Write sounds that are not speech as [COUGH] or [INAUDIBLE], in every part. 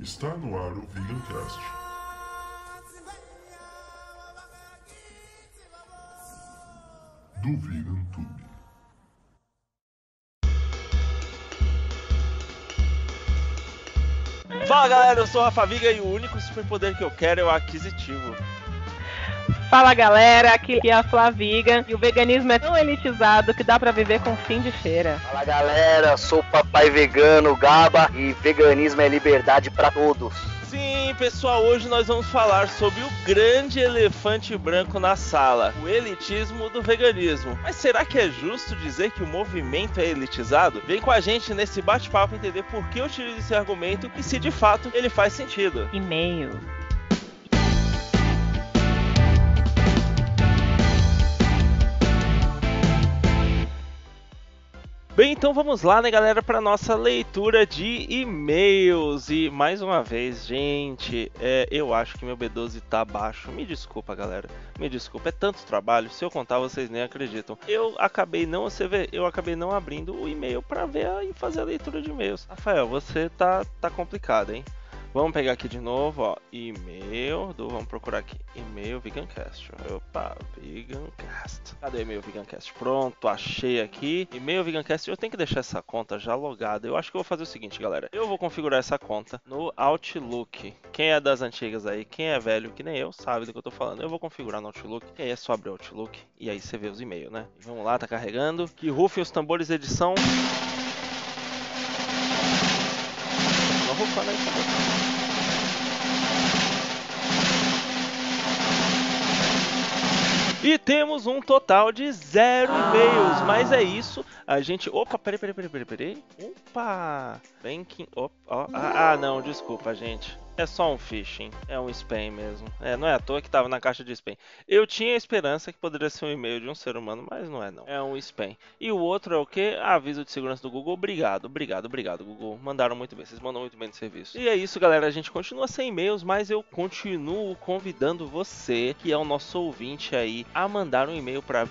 Está no ar o Vegancast. Do Vegan Tube. Fala galera, eu sou o Rafa Viga e o único superpoder que eu quero é o aquisitivo. Fala galera, aqui é a Flaviga e o veganismo é tão elitizado que dá pra viver com fim de feira. Fala galera, sou o papai vegano Gaba e veganismo é liberdade pra todos. Sim, pessoal, hoje nós vamos falar sobre o grande elefante branco na sala, o elitismo do veganismo. Mas será que é justo dizer que o movimento é elitizado? Vem com a gente nesse bate-papo entender por que eu utilizo esse argumento e se de fato ele faz sentido. E-mail. Bem, então vamos lá, né, galera, para nossa leitura de e-mails. E mais uma vez, gente, é, eu acho que meu B12 tá baixo. Me desculpa, galera. Me desculpa, é tanto trabalho. Se eu contar, vocês nem acreditam. Eu acabei não, você vê, eu acabei não abrindo o e-mail para ver e fazer a leitura de e-mails. Rafael, você tá tá complicado, hein? Vamos pegar aqui de novo, ó, e-mail do, vamos procurar aqui, e-mail Vegancast. Opa, Vegancast. Cadê o e-mail Vegancast? Pronto, achei aqui. E-mail Vegancast, eu tenho que deixar essa conta já logada. Eu acho que eu vou fazer o seguinte, galera. Eu vou configurar essa conta no Outlook. Quem é das antigas aí, quem é velho, que nem eu, sabe do que eu tô falando. Eu vou configurar no Outlook, e aí é só abrir o Outlook, e aí você vê os e-mails, né? Vamos lá, tá carregando. Que rufem os tambores edição. Não rufando aí, tambor. E temos um total de zero e-mails, mas é isso. A gente. Opa, peraí, peraí, peraí, peraí, peraí. Opa! Banking. Opa, ó. Ah, ah, não, desculpa, gente. É só um phishing, é um spam mesmo. É, não é à toa que tava na caixa de spam. Eu tinha esperança que poderia ser um e-mail de um ser humano, mas não é não. É um spam. E o outro é o que? Aviso de segurança do Google. Obrigado, obrigado, obrigado, Google. Mandaram muito bem, vocês mandam muito bem no serviço. E é isso, galera. A gente continua sem e-mails, mas eu continuo convidando você, que é o nosso ouvinte aí, a mandar um e-mail para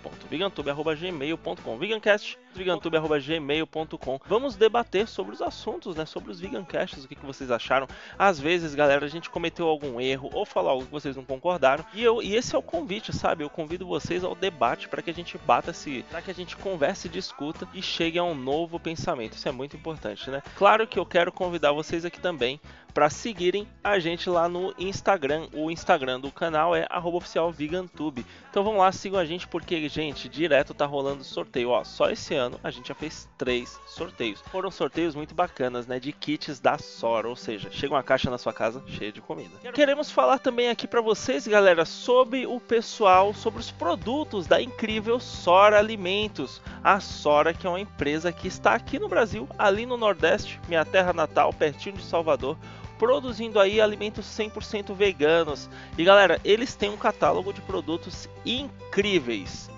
vegancast.vegantube.gmail.com vegancast.vegantube.gmail.com Vamos debater sobre os assuntos, né? Sobre os vegancasts, o que, que vocês acharam. Às vezes, galera, a gente cometeu algum erro ou falou algo que vocês não concordaram. E, eu, e esse é o convite, sabe? Eu convido vocês ao debate para que a gente bata se. para que a gente converse, discuta e chegue a um novo pensamento. Isso é muito importante, né? Claro que eu quero convidar vocês aqui também para seguirem a gente lá no Instagram. O Instagram do canal é oficialvegantube. Então vamos lá, sigam a gente porque, gente, direto tá rolando sorteio. Ó, só esse ano a gente já fez três sorteios. Foram sorteios muito bacanas, né? De kits da Sora, ou seja, chega uma caixa na sua casa cheia de comida. Queremos falar também aqui para vocês, galera, sobre o pessoal, sobre os produtos da incrível Sora Alimentos. A Sora, que é uma empresa que está aqui no Brasil, ali no Nordeste, minha terra natal, pertinho de Salvador produzindo aí alimentos 100% veganos. E galera, eles têm um catálogo de produtos incríveis.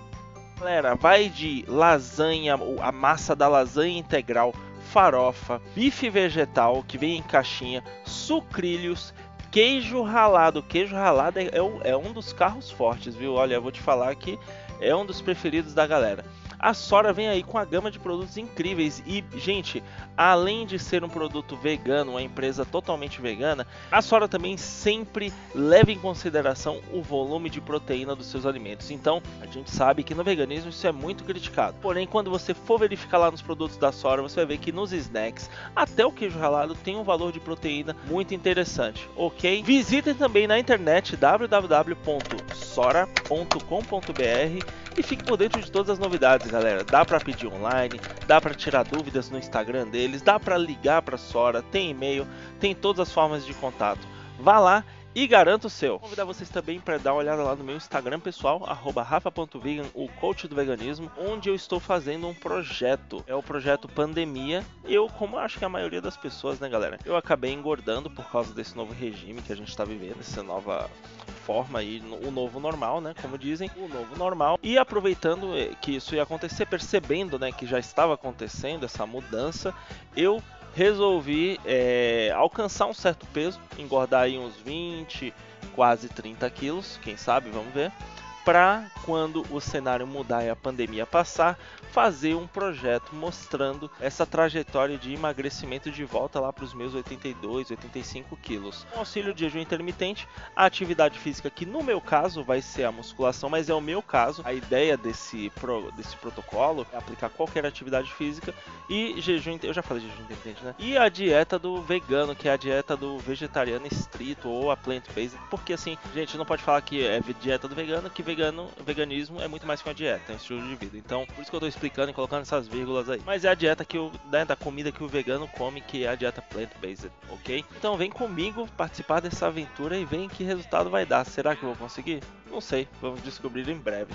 Galera, vai de lasanha, a massa da lasanha integral, farofa, bife vegetal que vem em caixinha, sucrilhos, queijo ralado. Queijo ralado é, é, um dos carros fortes, viu? Olha, eu vou te falar que é um dos preferidos da galera. A Sora vem aí com a gama de produtos incríveis e, gente, além de ser um produto vegano, uma empresa totalmente vegana, a Sora também sempre leva em consideração o volume de proteína dos seus alimentos. Então, a gente sabe que no veganismo isso é muito criticado. Porém, quando você for verificar lá nos produtos da Sora, você vai ver que nos snacks, até o queijo ralado tem um valor de proteína muito interessante, ok? Visitem também na internet www.sora.com.br e fique por dentro de todas as novidades, galera. Dá para pedir online, dá para tirar dúvidas no Instagram deles, dá para ligar para Sora, tem e-mail, tem todas as formas de contato. Vá lá e garanta o seu. Vou convidar vocês também para dar uma olhada lá no meu Instagram pessoal, rafa.vegan, o coach do veganismo, onde eu estou fazendo um projeto. É o projeto Pandemia. Eu, como acho que a maioria das pessoas, né, galera? Eu acabei engordando por causa desse novo regime que a gente está vivendo, essa nova forma aí, o novo normal, né? Como dizem, o novo normal. E aproveitando eh, que isso ia acontecer, percebendo, né, que já estava acontecendo essa mudança, eu resolvi é, alcançar um certo peso, engordar aí uns 20, quase 30 quilos, quem sabe, vamos ver. Para quando o cenário mudar e a pandemia passar, fazer um projeto mostrando essa trajetória de emagrecimento de volta lá para os meus 82, 85 quilos. Com auxílio de jejum intermitente, a atividade física que no meu caso vai ser a musculação, mas é o meu caso. A ideia desse, pro, desse protocolo é aplicar qualquer atividade física e jejum, eu já falei jejum intermitente, né? E a dieta do vegano, que é a dieta do vegetariano estrito ou a plant-based, porque assim, gente, não pode falar que é dieta do vegano, que vegano, veganismo é muito mais que uma dieta, é um estilo de vida. Então, por isso que eu tô explicando e colocando essas vírgulas aí. Mas é a dieta que o, né, da comida que o vegano come, que é a dieta plant-based, ok? Então vem comigo participar dessa aventura e vem que resultado vai dar. Será que eu vou conseguir? Não sei, vamos descobrir em breve.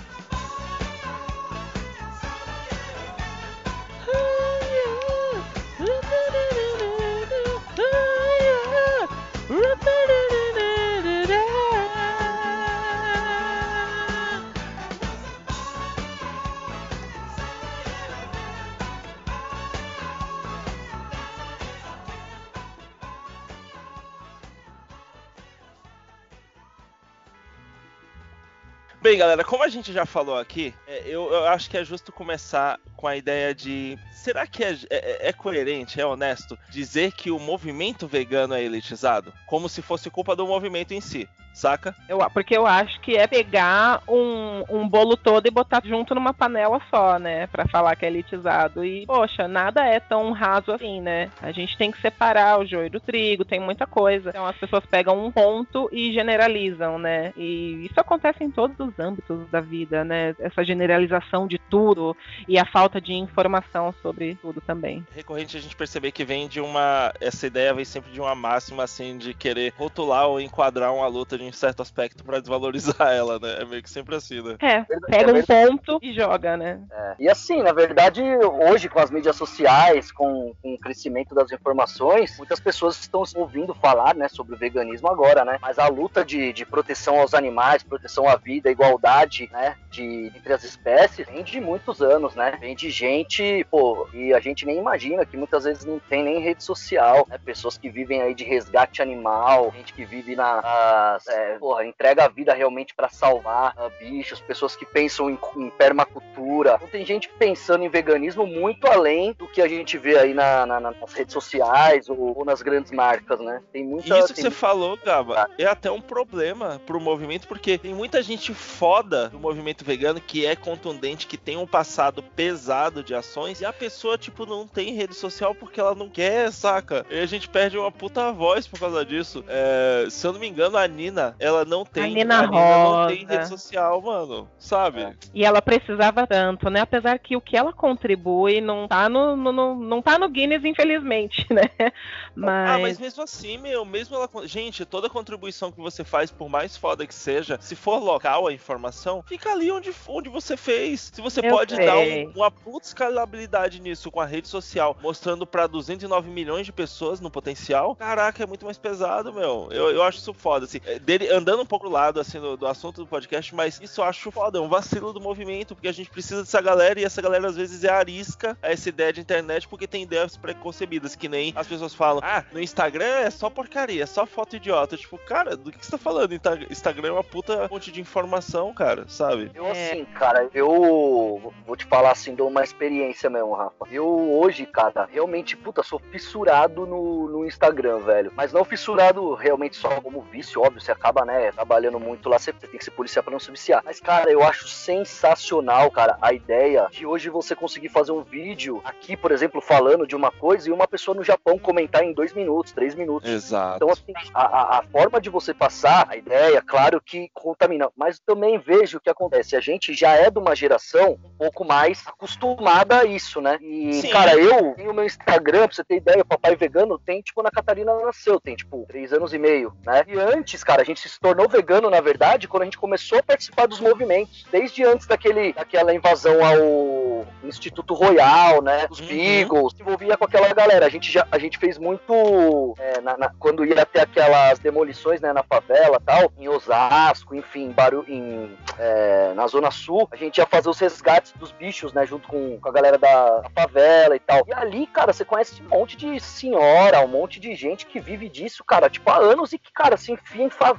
Bem, galera, como a gente já falou aqui, é, eu, eu, acho que é justo começar com a ideia de: será que é, é, é, coerente, é honesto dizer que o movimento vegano é elitizado? Como se fosse culpa do movimento em si saca? Eu, porque eu acho que é pegar um, um bolo todo e botar junto numa panela só, né? Pra falar que é elitizado. E, poxa, nada é tão raso assim, né? A gente tem que separar o joio do trigo, tem muita coisa. Então as pessoas pegam um ponto e generalizam, né? E isso acontece em todos os âmbitos da vida, né? Essa generalização de tudo e a falta de informação sobre tudo também. É recorrente a gente perceber que vem de uma. Essa ideia vem sempre de uma máxima, assim, de querer rotular ou enquadrar uma luta de em certo aspecto para desvalorizar [LAUGHS] ela, né? É meio que sempre assim, né? É, pega um ponto e joga, né? É. E assim, na verdade, hoje com as mídias sociais, com, com, o crescimento das informações, muitas pessoas estão ouvindo falar, né, sobre o veganismo agora, né? Mas a luta de, de proteção aos animais, proteção à vida, igualdade, né, de, entre as espécies, vem de muitos anos, né? Vem de gente, pô, e a gente nem imagina que muitas vezes não tem nem rede social, né? Pessoas que vivem aí de resgate animal, gente que vive nas, é, porra, entrega a vida realmente para salvar uh, bichos, pessoas que pensam em, em, permacultura. Então, tem gente pensando em veganismo muito além do que a gente vê aí na, na, nas redes sociais ou, ou, nas grandes marcas, né? Tem muita. Isso que você falou, Gaba, ah. é até um problema pro movimento, porque tem muita gente foda do movimento vegano que é contundente, que tem um passado pesado de ações, e a pessoa, tipo, não tem rede social porque ela não quer, saca? E a gente perde uma puta voz por causa disso. É, se eu não me engano, a Nina ela não tem. A Nina, a Nina não tem rede social, mano. Sabe? É. E ela precisava tanto, né? Apesar que o que ela contribui não tá no, no, no não tá no Guinness, infelizmente, [LAUGHS] né? Mas... Ah, mas mesmo assim, meu, mesmo ela. Gente, toda contribuição que você faz, por mais foda que seja, se for local a informação, fica ali onde, onde você fez. Se você Eu pode sei. dar um, uma puta escalabilidade nisso com a rede social, mostrando pra 209 milhões de pessoas no potencial, caraca, é muito mais pesado, meu. Eu, eu acho isso foda, assim. Dele andando um pouco do lado assim do, do, assunto do podcast, mas isso eu acho foda, é um vacilo do movimento, porque a gente precisa dessa galera e essa galera às vezes é arisca a essa ideia de internet porque tem ideias preconcebidas, que nem as pessoas falam: "Ah, no Instagram é só porcaria, é só foto idiota". Tipo, cara, do que, você tá falando? Instagram é uma puta fonte de informação, cara, sabe? Eu assim, cara, eu vou te falar assim de uma experiência mesmo, Rafa. Eu hoje, cara, realmente, puta, sou fissurado no, no Instagram, velho. Mas não fissurado realmente só como vício, óbvio, você acaba, né, trabalhando muito lá, você tem que ser policial pra não se viciar. Mas, cara, eu acho sensacional, cara, a ideia de hoje você conseguir fazer um vídeo aqui, por exemplo, falando de uma coisa e uma pessoa no Japão comentar em dois minutos, três minutos. Exato. Então, assim, a, a forma de você passar a ideia, claro que contamina, mas também vejo o que acontece. A gente já é de uma geração um pouco mais acostumada a isso, né? E, Sim. cara, eu tenho meu Instagram, pra você ter ideia, o papai vegano tem, tipo, na Catarina nasceu, tem, tipo, três anos e meio, né? E antes, cara, a gente se tornou vegano, na verdade, quando a gente começou a participar dos movimentos. Desde antes daquele, daquela invasão ao Instituto Royal, né? Os Uhum. Beagles, se envolvia com aquela galera. A gente já a gente fez muito é, na- na- quando ia ter aquelas demolições, né, na favela, tal, em Osasco, enfim, em Baru, em é, na Zona Sul, a gente ia fazer os resgates dos bichos, né, junto com, com a galera da, da favela e tal. E ali, cara, você conhece um monte de senhora, um monte de gente que vive disso, cara, tipo, há anos e que, cara, se enfia em favela,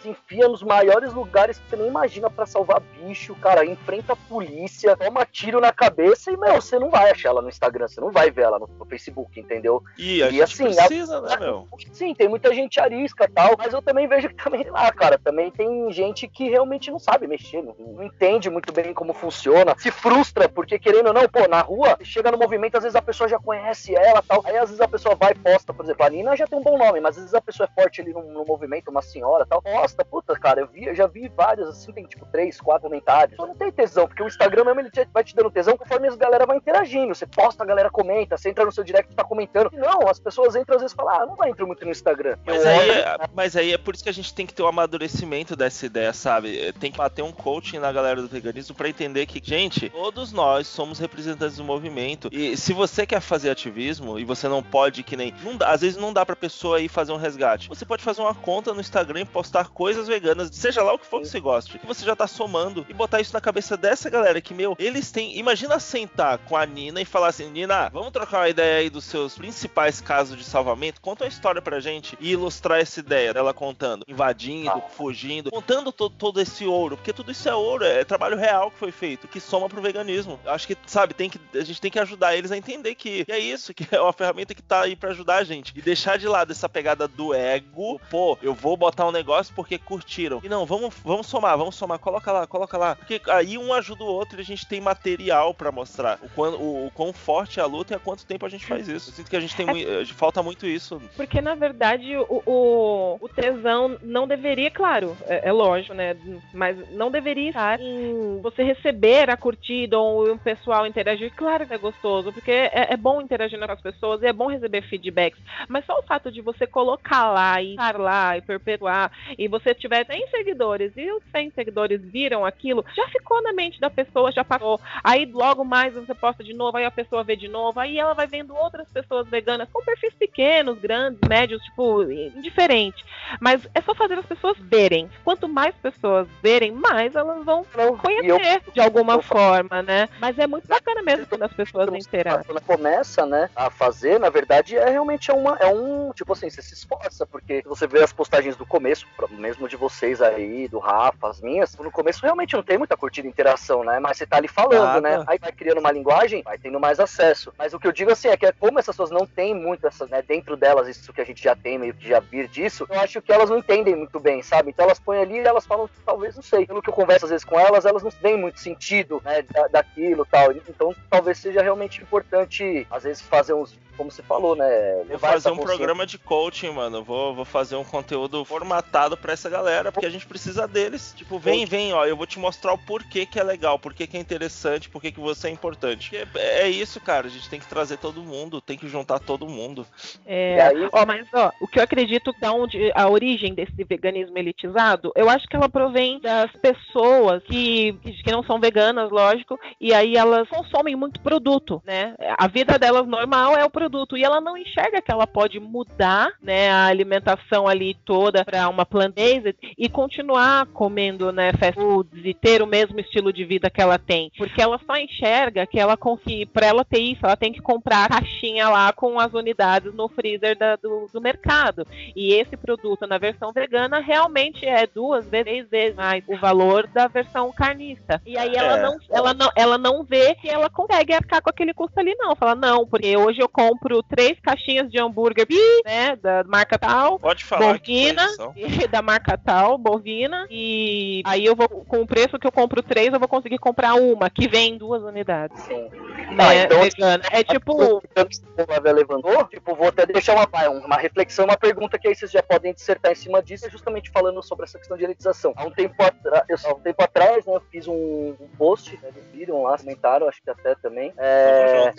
se enfia nos maiores lugares que você nem imagina pra salvar bicho, cara, enfrenta a polícia, toma tiro na cabeça e, meu, você não vai achar ela no Instagram, você não vai ver ela no, no Facebook, entendeu? E a E gente assim, precisa, né, meu? Sim, tem muita gente arisca e tal, mas eu também vejo que também lá, cara, também tem gente que realmente não sabe mexer, não, não entende muito bem como funciona, se frustra, porque querendo ou não, pô, na rua, chega no movimento, às vezes a pessoa já conhece ela e tal, aí às vezes a pessoa vai e posta, por exemplo, a Nina já tem um bom nome, mas às vezes a pessoa é forte ali no, no movimento, uma senhora e tal, posta, puta, cara, eu, vi, eu já vi vários, assim, tem tipo três, quatro comentários, só não tem tesão, porque o Instagram mesmo, ele te- vai te dando tesão conforme as galera vai interagindo, você posta, a galera comenta, você entra no seu direct, tá comentando, e não, as pessoas entram às vezes e falam, ah, não entro muito no Instagram. Mas aí, é, mas aí é por isso que a gente tem que ter o amadurecimento dessa ideia, sabe? É, Tem que bater um coaching na galera do veganismo pra entender que, gente, todos nós somos representantes do movimento. E se você quer fazer ativismo e você não pode, que nem. Não às vezes não dá pra pessoa ir fazer um resgate. Você pode fazer uma conta no Instagram e postar coisas veganas, seja lá o que for que você goste. Que você já tá somando e botar isso na cabeça dessa galera que, meu, eles têm. Imagina sentar com a Nina e falar assim: Nina, vamos trocar uma ideia aí dos seus principais casos de salvamento? Conta uma história pra gente e ilustrar essa ideia dela contando, invadindo, Ah. fugindo, contando to- todo esse ouro, porque tudo isso é ouro, é trabalho real que foi feito, que soma pro veganismo. Acho que, sabe, tem que, a gente tem que ajudar eles a entender que é isso, que é uma ferramenta que tá aí pra ajudar a gente. E deixar de lado essa pegada do ego, pô, eu vou botar um negócio porque curtiram. E não, vamos, vamos somar, vamos somar, coloca lá, coloca lá. Porque aí um ajuda o outro e a gente tem material pra mostrar o quão, o, o quão forte é a luta e há quanto tempo a gente faz isso. Eu sinto que a gente tem eh, falta muito isso. Porque, na verdade, o, o, o tesão não deveria, claro, é, é lógico, né? Mas não deveria estar em você receber a curtida ou o pessoal interagir. Claro que é gostoso, porque é, é bom interagir com as pessoas e é bom receber feedbacks. Mas só o fato de você colocar lá e estar lá e perpetuar, e você tiver 100 seguidores e os 100 seguidores viram aquilo, já ficou na mente da pessoa, já passou. Aí logo mais você posta de novo, aí a pessoa vê de novo, aí ela vai vendo outras pessoas veganas com perfis pequenos, grandes, médios, tipo, indiferente. Mas é só fazer as pessoas verem. Quanto mais pessoas verem, mais elas vão Não, e eu- conhecer de alguma eu- forma, né? Mas é muito bacana mesmo quando as pessoas interagem. Quando começa, né, a fazer, na verdade, é realmente é uma, é um, tipo assim, você se esforça, porque você vê as postagens do começo, mesmo de vocês aí, do Rafa, as minhas, no começo realmente não tem muita curtida e interação, né, mas você tá ali falando, Nada. né, aí vai criando uma linguagem, vai tendo mais acesso. Mas o que eu digo assim é que como essas pessoas não têm muito essas, né, dentro delas isso que a gente já tem, meio que já vir disso, eu acho que elas não entendem muito bem, sabe? Então elas põem ali e elas falam, talvez, não sei. Pelo que eu converso às vezes com elas, elas não veem muito sentido, né, da, daquilo tal. Então talvez seja realmente importante, às vezes, fazer uns, como você falou, né? Vou fazer um consciência. programa de coaching, mano. Vou, vou fazer um conteúdo formatado pra essa galera, porque a gente precisa deles. Tipo, vem, vem, ó, eu vou te mostrar o porquê que é legal, porquê que é interessante, porquê que você é importante. É, é isso, cara. A gente tem que trazer todo mundo, tem que juntar todo mundo. É, E aí- ó, mas ó, o que eu acredito da onde a origem desse veganismo elitizado, eu acho que ela provém das pessoas que, que não são veganas, lógico, e aí elas consomem muito produto, né? A vida delas normal é o produto e ela não enxerga que ela pode mudar, né, a alimentação ali toda para uma plant-based e continuar comendo, né, fast foods e ter o mesmo estilo de vida que ela tem, porque ela só enxerga que ela consegue, para ela ter isso, ela tem que comprar a caixinha lá com as unidades no freezer da- do, do mercado. E esse produto na versão vegana realmente é duas vezes, três vezes mais o valor da versão carnista. E aí ela, É. não, ela, não, ela não vê que ela consegue arcar com aquele custo ali, não. Fala, não, porque hoje eu compro três caixinhas de hambúrguer, né, da marca tal, Pode falar bovina, [LAUGHS] da marca tal, bovina, e aí eu vou, com o preço que eu compro três, eu vou conseguir comprar uma, que vem em duas unidades. Sim. né, então, vegana. É tipo. que o Flávia levantou, tipo, vou até deixar uma, uma reflexão, uma pergunta que aí vocês já podem dissertar em cima disso, é justamente falando sobre essa questão de elitização. Há um tempo, atra há um tempo atrás, né, eu fiz um, um post, né, eles viram lá, comentaram, acho que até também, é,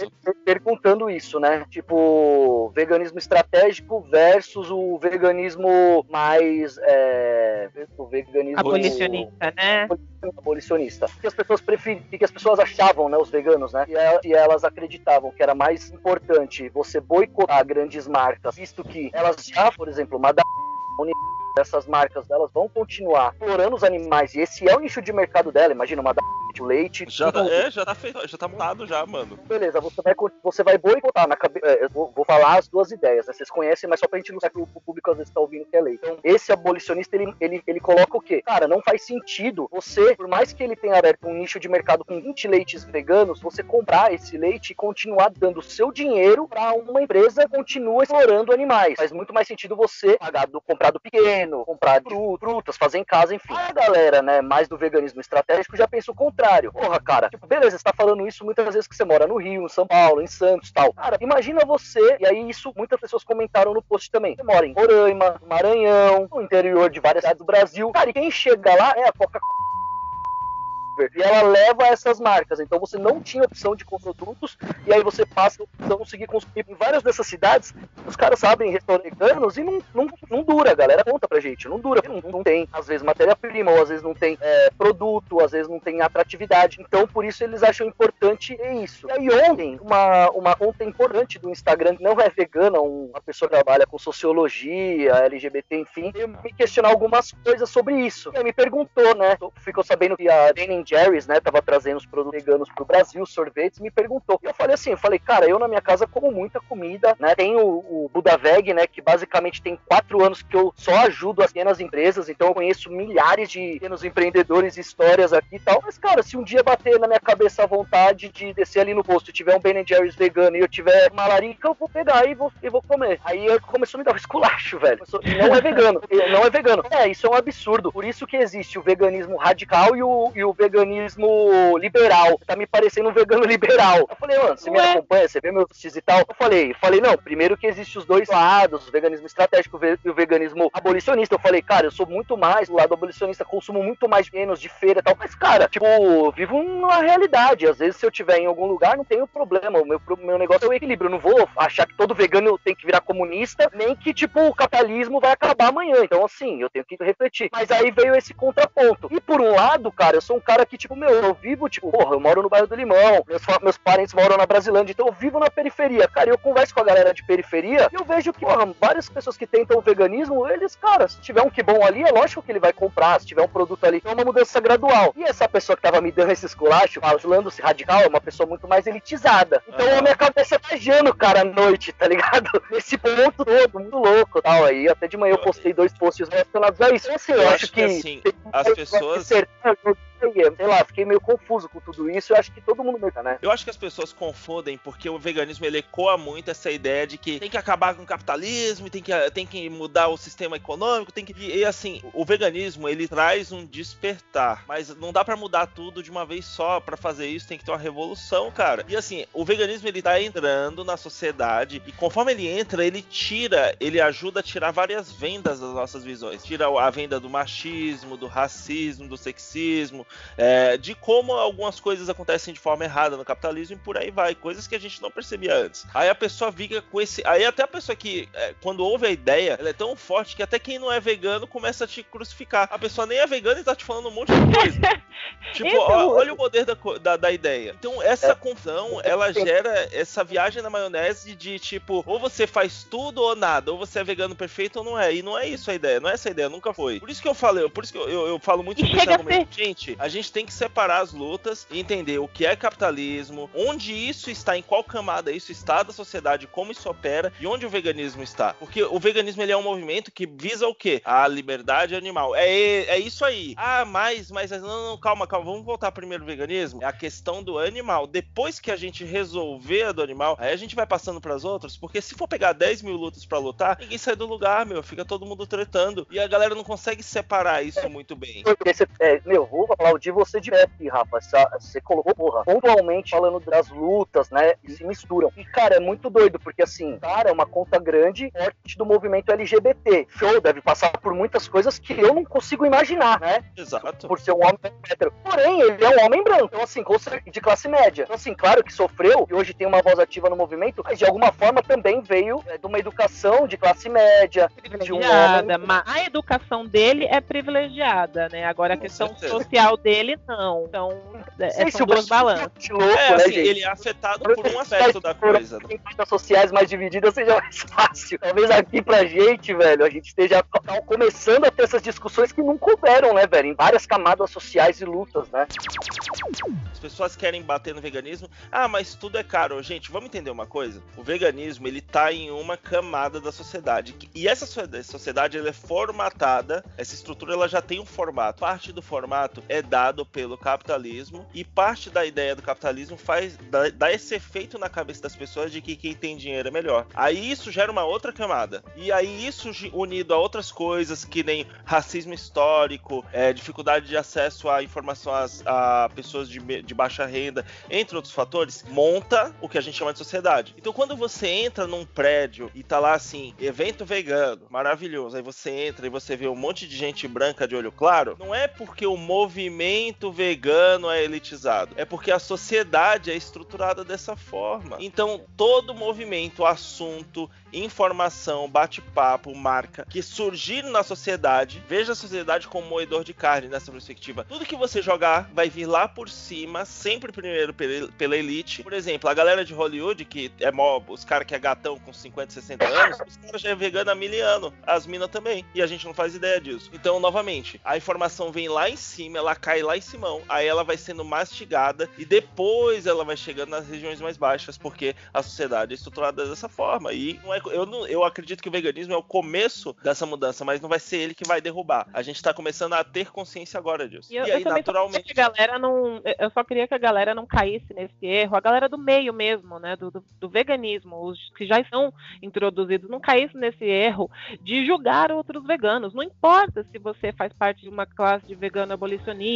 perguntando isso, né? Tipo, veganismo estratégico versus o veganismo mais. É, o veganismo. Abolicionista, né? Abolicionista. Que as pessoas preferiam, que as pessoas achavam, né, os veganos, né? E elas acreditavam que era mais importante você boicotar grandes marcas, visto que elas já, por exemplo, uma da essas marcas delas vão continuar explorando os animais e esse é o nicho de mercado dela. Imagina uma da o leite. Já, é, já tá feito, já tá montado já, mano. Beleza, você vai, você vai boicotar na cabeça. É, eu vou, vou, falar as duas ideias, né? Vocês conhecem, mas só pra gente não saber o público às vezes tá ouvindo que é leite. Então, esse abolicionista, ele, ele, ele coloca o quê? Cara, não faz sentido você, por mais que ele tenha aberto um nicho de mercado com 20 leites veganos, você comprar esse leite e continuar dando seu dinheiro para uma empresa que continua explorando animais. Faz muito mais sentido você pagar do, comprar do pequeno, comprar frutas, fazer em casa, enfim. A galera, né, mais do veganismo estratégico já pensa o contrário contrário. Porra, cara, tipo, beleza, você tá falando isso muitas vezes que você mora no Rio, em São Paulo, em Santos tal. Cara, imagina você, e aí isso muitas pessoas comentaram no post também. Você mora em Roraima, Maranhão, no interior de várias cidades do Brasil. Cara, e quem chega lá é a Coca-Cola e ela leva essas marcas. Então você não tinha opção de produtos e aí você passa a conseguir consumir em várias dessas cidades. Os caras sabem restaurantes e não, não, não dura, a galera conta pra gente. Não dura, não, não tem, às vezes, matéria-prima, ou às vezes não tem é, produto, às vezes não tem atratividade. Então por isso eles acham importante isso. E aí ontem, uma, uma conta importante do Instagram, não é vegana, uma pessoa que trabalha com sociologia, LGBT, enfim, me questionar algumas coisas sobre isso. E aí me perguntou, né? Ficou sabendo que a Dani Jerry's, né, tava trazendo os produtos veganos pro Brasil, sorvetes, me perguntou. E eu falei assim, eu falei, cara, eu na minha casa como muita comida, né, tem o, o Budaveg, né, que basicamente tem quatro anos que eu só ajudo as pequenas empresas, então eu conheço milhares de pequenos empreendedores, histórias aqui e tal, mas cara, se um dia bater na minha cabeça a vontade de descer ali no posto e tiver um Ben Jerry's vegano e eu tiver uma larica, eu vou pegar e vou, e vou comer. Aí começou a me dar um esculacho, velho. Não é vegano, não é vegano. É, isso é um absurdo. Por isso que existe o veganismo radical e o, e o veganismo veganismo liberal. Tá me parecendo um vegano [LAUGHS] liberal. Eu falei, mano, você Ué? me acompanha, você vê meus e tal? Eu falei, falei, não, primeiro que existe os dois lados, o veganismo estratégico e o veganismo abolicionista. Eu falei, cara, eu sou muito mais do lado abolicionista, consumo muito mais menos de feira e tal. Mas, cara, tipo, vivo uma realidade. Às vezes, se eu tiver em algum lugar, não tenho problema. O meu, meu negócio é o equilíbrio. Eu não vou achar que todo vegano tem que virar comunista, nem que, tipo, o capitalismo vai acabar amanhã. Então, assim, eu tenho que refletir. Mas aí veio esse contraponto. E por um lado, cara, eu sou um cara que que, tipo, meu, eu vivo, tipo, porra, eu moro no bairro do Limão, meus, meus parentes moram na Brasilândia, então eu vivo na periferia. Cara, eu converso com a galera de periferia e eu vejo que, porra, várias pessoas que tentam o veganismo, eles, cara, se tiver um que bom ali, é lógico que ele vai comprar, se tiver um produto ali, é uma mudança gradual. E essa pessoa que tava me dando esse esculacho, falando-se radical, é uma pessoa muito mais elitizada. Então uhum. a minha cabeça tá girando, cara, à noite, tá ligado? [LAUGHS] Nesse ponto todo, muito louco tal. Aí até de manhã eu postei dois posts relacionados a isso. Assim, eu, eu acho, acho que, que assim, as pessoas sei lá, fiquei meio confuso com tudo isso. Eu acho que todo mundo meio, né? Eu acho que as pessoas confundem porque o veganismo ele ecoa muito essa ideia de que tem que acabar com o capitalismo, tem que, tem que mudar o sistema econômico, tem que. E assim, o veganismo ele traz um despertar, mas não dá para mudar tudo de uma vez só. Para fazer isso tem que ter uma revolução, cara. E assim, o veganismo ele tá entrando na sociedade e conforme ele entra, ele tira, ele ajuda a tirar várias vendas das nossas visões. Tira a venda do machismo, do racismo, do sexismo, é, de como algumas coisas acontecem de forma errada no capitalismo e por aí vai, coisas que a gente não percebia antes. Aí a pessoa fica com esse. Aí até a pessoa que, é, quando ouve a ideia, ela é tão forte que até quem não é vegano começa a te crucificar. A pessoa nem é vegana e tá te falando um monte de coisa. [LAUGHS] tipo, então... olha o poder da, da, da, ideia. Então, essa é. confusão, ela gera essa viagem na maionese de tipo, ou você faz tudo ou nada, ou você é vegano perfeito ou não é. E não é isso a ideia, não é essa a ideia, nunca foi. Por isso que eu falei, por isso que eu, eu, eu falo muito sobre esse argumento. Gente, a gente tem que separar as lutas e entender o que é capitalismo, onde isso está, em qual camada isso está da sociedade, como isso opera e onde o veganismo está. Porque o veganismo ele é um movimento que visa o quê? A liberdade animal. É, é isso aí. Ah, mas, mas não, não, calma, calma vamos voltar primeiro ao veganismo. É a questão do animal. Depois que a gente resolver a do animal, aí a gente vai passando para as outras, porque se for pegar 10 mil lutas para lutar, ninguém sai do lugar, meu. Fica todo mundo tretando. E a galera não consegue separar isso muito bem. Esse, é, meu, vou aplaudir você de pé, Rafa. Você colocou, porra, pontualmente falando das lutas, né? E se misturam. E, cara, é muito doido, porque assim, cara, é uma conta grande forte do movimento LGBT. Show deve passar por muitas coisas que eu não consigo imaginar, né? Exato. Por ser um homem hétero. Porém, ele é um homem branco, então assim, de classe média. Então, assim, claro que sofreu e hoje tem uma voz ativa no movimento, mas de alguma forma também veio é, de uma educação de classe média, de um homem. Mas a educação dele é privilegiada, né? Agora a questão certeza. Dele, não. Então, é, são duas balanças. Louco, é, né, assim, gente? ele é afetado por um aspecto da coisa. Né? Em sociais mais divididas seja mais fácil. Talvez aqui pra gente, velho, a gente esteja começando a ter essas discussões que nunca houveram, né, velho? Em várias camadas sociais e lutas, né? As pessoas querem bater no veganismo. Ah, mas tudo é caro. Gente, vamos entender uma coisa. O veganismo, ele tá em uma camada da sociedade. E essa sociedade, ela é formatada, essa estrutura, ela já tem um formato. Parte do formato é dado pelo capitalismo e parte da ideia do capitalismo faz dá, esse efeito na cabeça das pessoas de que quem tem dinheiro é melhor. Aí isso gera uma outra camada. E aí isso unido a outras coisas que nem racismo histórico, é, dificuldade de acesso à informação às, a pessoas de, de baixa renda, entre outros fatores, monta o que a gente chama de sociedade. Então quando você entra num prédio e tá lá assim, evento vegano, maravilhoso, aí você entra e você vê um monte de gente branca de olho claro, não é porque o movimento vegano é elitizado, é porque a sociedade é estruturada dessa forma. Então todo movimento, assunto, informação, bate-papo, marca que surgir na sociedade, veja a sociedade como moedor de carne nessa perspectiva. Tudo que você jogar vai vir lá por cima, sempre primeiro pela elite. Por exemplo, a galera de Hollywood, que é mob, os caras que é gatão com 50, 60 anos, os caras já é vegano há mil anos. As minas também. E a gente não faz ideia disso. Então, novamente, a informação vem lá em cima, ela cai lá em cima, aí ela vai sendo mastigada e depois ela vai chegando nas regiões mais baixas, porque a sociedade é estruturada dessa forma. E não é eu, não, eu acredito que o veganismo é o começo dessa mudança, mas não vai ser ele que vai derrubar. A gente tá começando a ter consciência agora disso. E, eu, e aí, eu naturalmente. Que a galera não, eu só queria que a galera não caísse nesse erro, a galera do meio mesmo, né? Do, do, do veganismo, os que já estão introduzidos, não caísse nesse erro de julgar outros veganos. Não importa se você faz parte de uma classe de vegano abolicionista,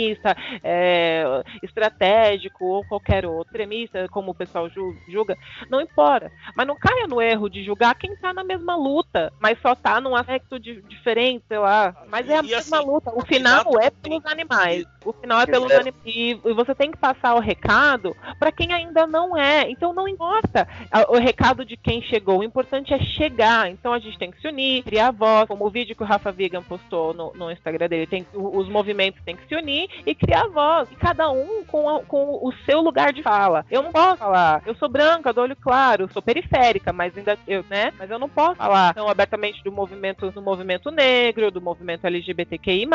é, estratégico ou qualquer outro, extremista, como o pessoal julga, não importa. Mas não caia no erro de julgar quem tá na mesma luta, mas só tá num aspecto de, diferente, sei lá. Mas é a e mesma assim, luta. O final é pelos animais. O final é pelos é. animais. E você tem que passar o recado para quem ainda não é. Então não importa o recado de quem chegou. O importante é chegar. Então a gente tem que se unir, criar voz, como o vídeo que o Rafa Vegan postou no, no Instagram dele. Tem, os movimentos têm que se unir e criar voz. E cada um com, a, com o seu lugar de fala. Eu não posso falar, eu sou branca, do olho claro, sou periférica, mas ainda eu, né? Mas eu não posso falar tão abertamente do movimento do movimento negro, do movimento LGBTQI+.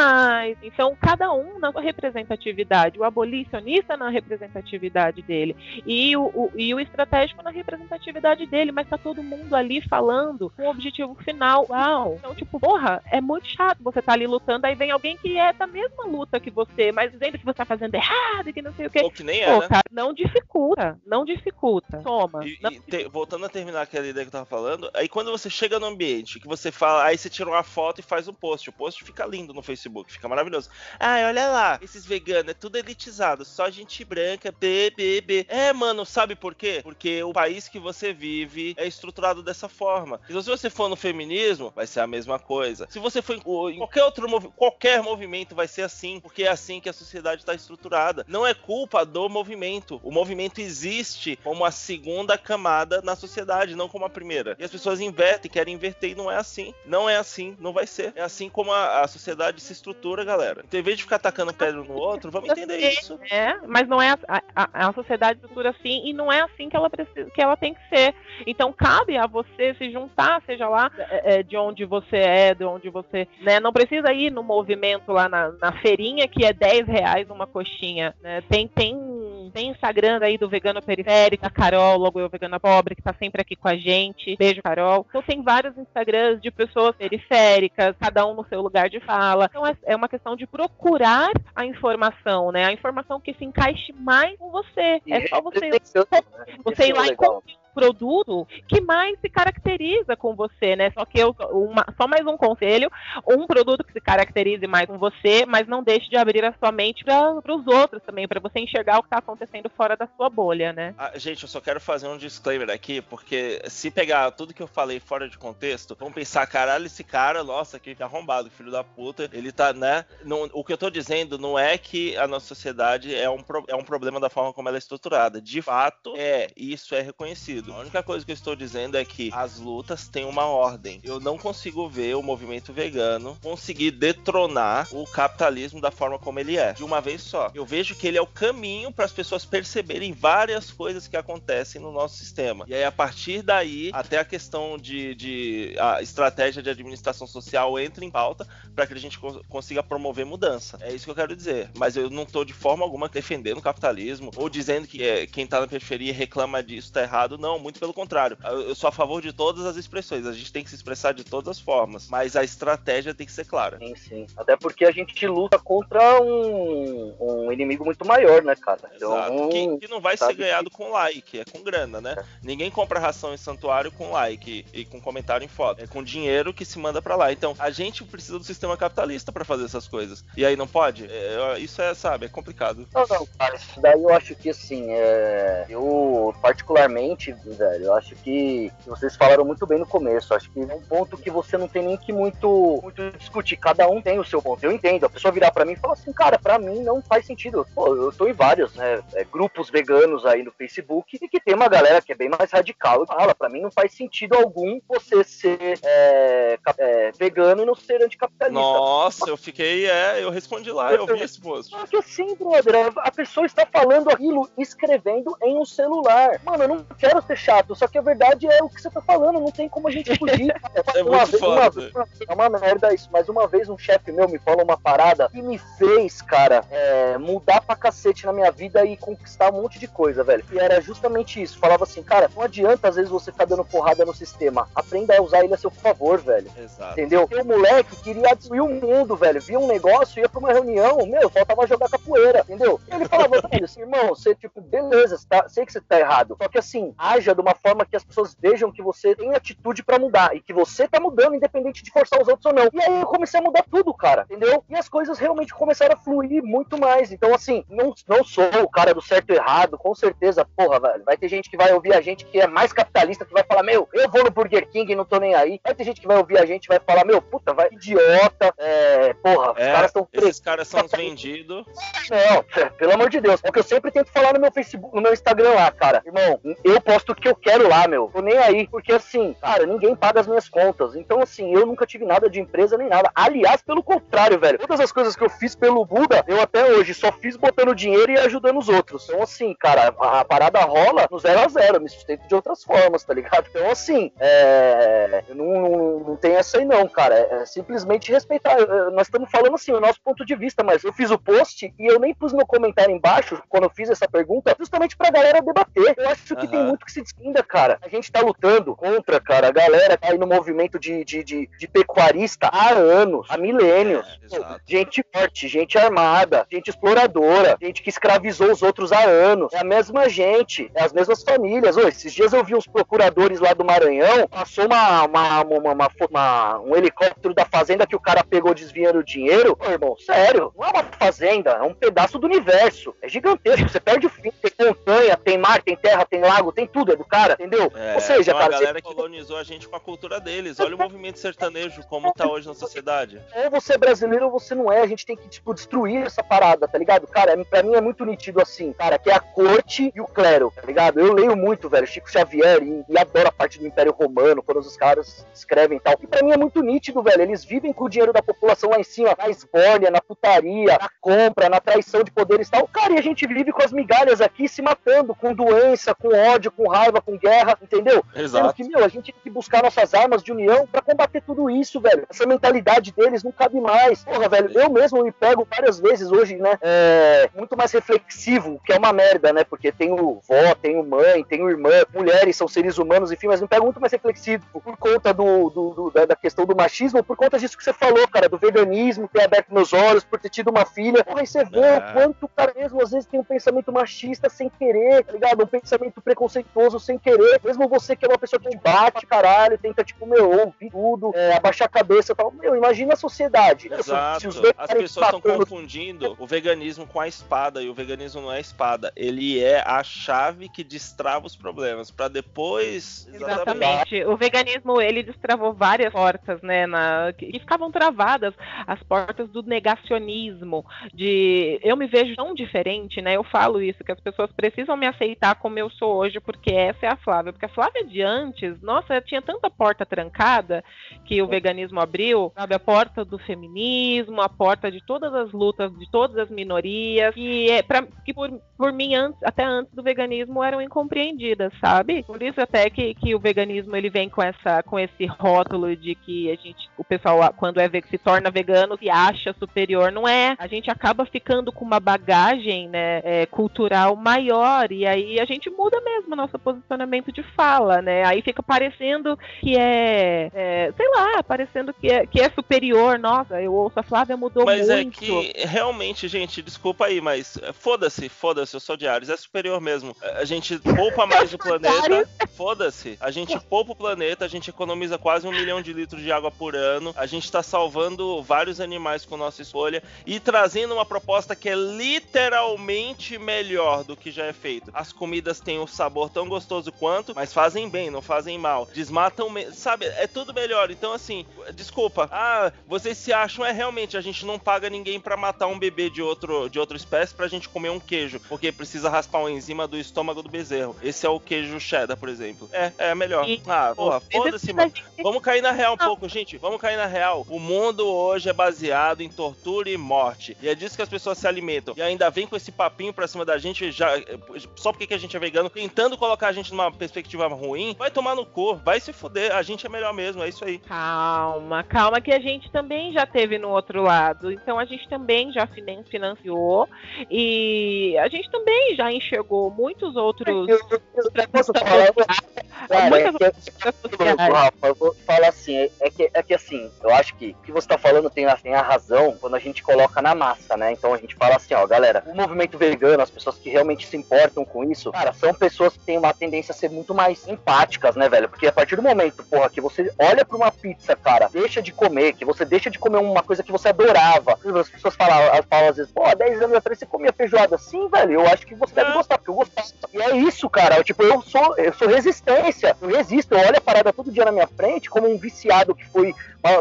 Então, cada um na sua representatividade, o abolicionista na representatividade dele e o, o e o estratégico na representatividade dele, mas tá todo mundo ali falando com o objetivo final. Uau! Então, tipo, porra, é muito chato você tá ali lutando, aí vem alguém que é da mesma luta que você, mas dizendo que você tá fazendo errado e que não sei o quê. Ou que nem é, Pô, né? cara, não dificulta, não dificulta. Toma. E, não e te, voltando a terminar aquela ideia que eu tava falando, aí quando você chega no ambiente, que você fala, aí você tira uma foto e faz um post. O post fica lindo no Facebook, fica maravilhoso. Ah, olha lá, esses veganos é tudo elitizado, só gente branca, BBB. É, mano, sabe por quê? Porque o país que você vive é estruturado dessa forma. Então, se você for no feminismo, vai ser a mesma coisa. Se você for em qualquer outro movi qualquer movimento, vai ser assim, porque é assim que a sociedade está estruturada. Não é culpa do movimento. O movimento existe como a segunda camada na sociedade, não como a primeira. E as pessoas invertem, querem inverter e não é assim. Não é assim, não vai ser. É assim como a, a sociedade se estrutura, galera. Então, em vez de ficar atacando pedra no outro, vamos entender isso. É, mas não é a, a, a sociedade estrutura assim e não é assim que ela precisa, que ela tem que ser. Então cabe a você se juntar, seja lá é, é de onde você é, de onde você, né? Não precisa ir no movimento lá na, na feirinha que é 10 reais uma coxinha, né? Tem tem Tem Instagram aí do Vegano Periférico, a Carol, logo eu Vegana Pobre, que tá sempre aqui com a gente. Beijo, Carol. Então tem vários Instagrams de pessoas periféricas, cada um no seu lugar de fala. Então é, é uma questão de procurar a informação, né? A informação que se encaixe mais com você. E é só você, você Isso ir é lá e legal. um produto que mais se caracteriza com você, né? Só que eu, uma- só mais um conselho, um produto que se caracterize mais com você, mas não deixe de abrir a sua mente para os outros também, para você enxergar o que está acontecendo fora da sua bolha, né? Ah, gente, eu só quero fazer um disclaimer aqui, porque se pegar tudo que eu falei fora de contexto, vão pensar, caralho, esse cara, nossa, que arrombado, filho da puta, ele tá, né? Não- o que eu tô dizendo não é que a nossa sociedade é um, é um problema da forma como ela é estruturada. De fato, é, isso é reconhecido. A única coisa que eu estou dizendo é que as lutas têm uma ordem. Eu não consigo ver o movimento vegano conseguir detronar o capitalismo da forma como ele é, de uma vez só. Eu vejo que ele é o caminho para as pessoas perceberem várias coisas que acontecem no nosso sistema. E aí, a partir daí, até a questão de, de a estratégia de administração social entra em pauta para que a gente co- consiga promover mudança. É isso que eu quero dizer. Mas eu não estou de forma alguma defendendo o capitalismo ou dizendo que é, quem está na periferia reclama disso está errado. Não, muito pelo contrário. Eu, sou a favor de todas as expressões. A gente tem que se expressar de todas as formas. Mas a estratégia tem que ser clara. Sim, sim. Até porque a gente luta contra um, um inimigo muito maior, né, cara? Exato. Que, que não vai ser ganhado com like, é com grana, né? É. Ninguém compra ração em santuário com like e, com comentário em foto. É com dinheiro que se manda pra lá. Então, a gente precisa do sistema capitalista pra fazer essas coisas. E aí não pode? É, isso é, sabe, é complicado. Não, não, cara, isso daí eu acho que assim, é... eu particularmente, velho, eu acho que vocês falaram muito bem no começo. Acho que é um ponto que você não tem nem que muito, muito discutir. Cada um tem o seu ponto. Eu entendo. A pessoa virar pra mim e falar assim, cara, pra mim não faz sentido. Pô, eu tô em vários, né, é, grupos veganos aí no Facebook e que tem uma galera que é bem mais radical e fala, pra mim não faz sentido algum você ser é, é, vegano e não ser anticapitalista. Nossa, eu fiquei, é, eu respondi lá, eu vi esse post. Só que assim, brother, a pessoa está falando aquilo escrevendo em um celular. Mano, eu não quero ser chato, só que a verdade é o que você tá falando, não tem como a gente fugir. [LAUGHS] É uma muito vez, uma, foda. vez- é uma merda isso, mas uma vez um chefe meu me falou uma parada que me fez, cara, é, mudar pra cacete na minha vida e conquistar um monte de coisa, velho. E era justamente isso. Falava assim, cara, não adianta às vezes você ficar dando porrada no sistema. Aprenda a usar ele a seu favor, velho. Exato. Entendeu? O moleque queria destruir o mundo, velho. Via um negócio, ia pra uma reunião, meu, faltava jogar capoeira, entendeu? E ele falava, [LAUGHS] assim, irmão, você, tipo, beleza, tá- sei que você tá errado. Só que assim, haja de uma forma que as pessoas vejam que você tem atitude pra mudar e que você tá mudando, independente de forçar os outros ou não. E aí eu comecei a mudar tudo, cara, entendeu? E as coisas realmente começaram a fluir muito mais. Então, assim, não, não sou o cara do certo e errado, com certeza, porra, velho. Vai ter gente que vai ouvir a gente que é mais capitalista, que vai falar, meu, eu vou no Burger King e não tô nem aí. Vai ter gente que vai ouvir a gente e vai falar, meu, puta, vai idiota, é, porra, os É, caras estão esses caras são os vendidos. não, [LAUGHS] pelo amor de Deus. É o que eu sempre tento falar no meu Facebook, no meu Instagram lá, cara. Irmão, eu posto o que eu quero lá, meu. Tô nem aí. Porque assim, cara, ninguém paga as minhas contas. Então, assim, eu nunca tive nada de empresa nem nada. Aliás, pelo contrário, velho. Todas as coisas que eu fiz pelo Buda, eu até hoje só fiz botando dinheiro e ajudando os outros. Então, assim, cara, a, a parada rola no zero a zero. Eu me sustento de outras formas, tá ligado? Então, assim, é. Eu não, não, não tenho essa aí, não, cara. É, é simplesmente respeitar. É, Nós estamos falando assim, o nosso ponto de vista, mas eu fiz o post e eu nem pus meu comentário embaixo quando eu fiz essa pergunta, justamente pra galera debater. Eu acho que tem Aham. muito que se destinda, cara. A gente tá lutando contra, cara, a galera tá aí no movimento de, de, de, de pecuarista há anos, há milênios. É. Gente forte, gente armada, gente exploradora, gente que escravizou os outros há anos. É a mesma gente, é as mesmas famílias. Ô, esses dias eu vi uns procuradores lá do Maranhão, passou uma, uma, uma- uma- uma- um helicóptero da fazenda que o cara pegou desviando dinheiro. Ô, irmão, sério, não é uma fazenda, é um pedaço do universo. É gigantesco, você perde o fim. Tem montanha, tem mar, tem terra, tem lago, tem tudo, é do cara, entendeu? É, Ou seja, então a cara, galera você- colonizou a gente com a cultura deles. Olha o movimento sertanejo como tá hoje na sociedade. ou você é brasileiro ou você não é. A gente tem que, tipo, destruir essa parada, tá ligado? Cara, é- pra mim é muito nítido assim, cara, que é a corte e o clero, tá ligado? Eu leio muito, velho, Chico Xavier e, e adoro a parte do Império Romano, quando os caras escrevem e tal. E pra mim é muito nítido, velho. Eles vivem com o dinheiro da população lá em cima, na esbórnia, na putaria, na compra, na traição de poderes e tal. Cara, e a gente vive com as migalhas aqui se matando, com doença, com ódio, com raiva, com guerra, entendeu? Exato. Sendo que, meu, a gente tem que buscar nossas armas de união pra combater tudo isso, velho. Essa mentalidade deles não cabe mais. Porra, velho, eu mesmo me pego várias vezes hoje, né? É, muito mais reflexivo, que é uma merda, né? Porque tenho vó, tenho mãe, tenho irmã, mulheres são seres humanos, enfim, mas me pego muito mais reflexivo por conta do, do- do- da, da questão do machismo, por conta disso que você falou, cara, do veganismo, ter aberto meus olhos, por ter tido uma filha. Porra, aí você vê É. o quanto o cara mesmo às vezes tem um pensamento machista sem querer, tá ligado? Um pensamento preconceituoso sem querer. Mesmo você que é uma pessoa que te bate, caralho, tenta, tipo, meu, ouvir tudo, é, abaixar a cabeça e tal. Meu, imagina a sociedade. Exato. As pessoas estão confundindo o veganismo com a espada e o veganismo não é a espada. Ele é a chave que destrava os problemas para depois. Exatamente. O veganismo, ele destravou várias portas, né, na, que ficavam travadas, as portas do negacionismo, de eu me vejo tão diferente, né, eu falo isso, que as pessoas precisam me aceitar como eu sou hoje, porque essa é a Flávia, porque a Flávia de antes, nossa, tinha tanta porta trancada que o veganismo abriu, sabe, a porta do feminismo, a porta de todas as lutas, de todas as minorias, que, é, pra, que por, por mim, antes, até antes do veganismo, eram incompreendidas, sabe? Por isso até que, que o veganismo ele vem com, essa, com esse rótulo de que a gente, o pessoal, quando é se torna vegano, se acha superior. Não é. A gente acaba ficando com uma bagagem né, é, cultural maior, e aí a gente muda mesmo nosso posicionamento de fala, né? Aí fica parecendo que é, é, sei lá, parecendo que é, que é superior. Nossa, eu ouço a Flávia mudou Mas é muito. que realmente, gente, desculpa aí, mas foda-se, foda-se, eu sou de Ares, é superior mesmo. A gente poupa mais o planeta, foda-se. A gente poupa o planeta, a gente economiza quase um milhão de litros de água por ano, a gente tá salvando vários animais com nossa escolha e trazendo uma proposta que é literalmente melhor do que já é feito. As comidas têm um sabor tão gostoso quanto, mas fazem bem, não fazem mal. Desmatam, sabe, é tudo melhor. Então, assim, desculpa. Ah, vocês se acham, é realmente, a gente não paga ninguém pra matar um bebê de, outro, de outra espécie pra gente comer um queijo, porque precisa raspar uma enzima do estômago do bezerro. Esse é o queijo cheddar, por exemplo. É, é melhor. Ah, porra, foda-se, mano. Vamos cair na real um pouco, gente. Vamos cair na real. O mundo hoje é baseado em tortura e morte. E é disso que as pessoas se alimentam. E ainda vem com esse papinho pra cima da gente, já, só porque que a gente é vegano, tentando colocar a gente numa perspectiva ruim. Vai tomar no cu, vai se fuder. A gente é melhor mesmo, é isso aí. Calma, calma, que a gente também já teve no outro lado. Então a gente também já finan- financiou e a gente também já enxergou muitos outros. Eu, eu, eu posso falar? Cara, é que- outras sociais. Rafa, eu vou falar assim, é, é que, é que assim, eu acho que o que você tá falando tem a, tem a razão quando a gente coloca na massa, né? Então a gente fala assim, ó, galera, o movimento vegano, as pessoas que realmente se importam com isso, cara, são pessoas que têm uma tendência a ser muito mais empáticas, né, velho? Porque a partir do momento, porra, que você olha pra uma pizza, cara, deixa de comer, que você deixa de comer uma coisa que você adorava. As pessoas falam, falam às vezes, pô, há 10 anos atrás você comia feijoada. Sim, velho, eu acho que você deve É. gostar, porque eu gostava. E é isso, cara. Eu, tipo, eu sou, eu sou resistência. Eu resisto. Eu olho a parada todo dia na minha frente, como um viciado que foi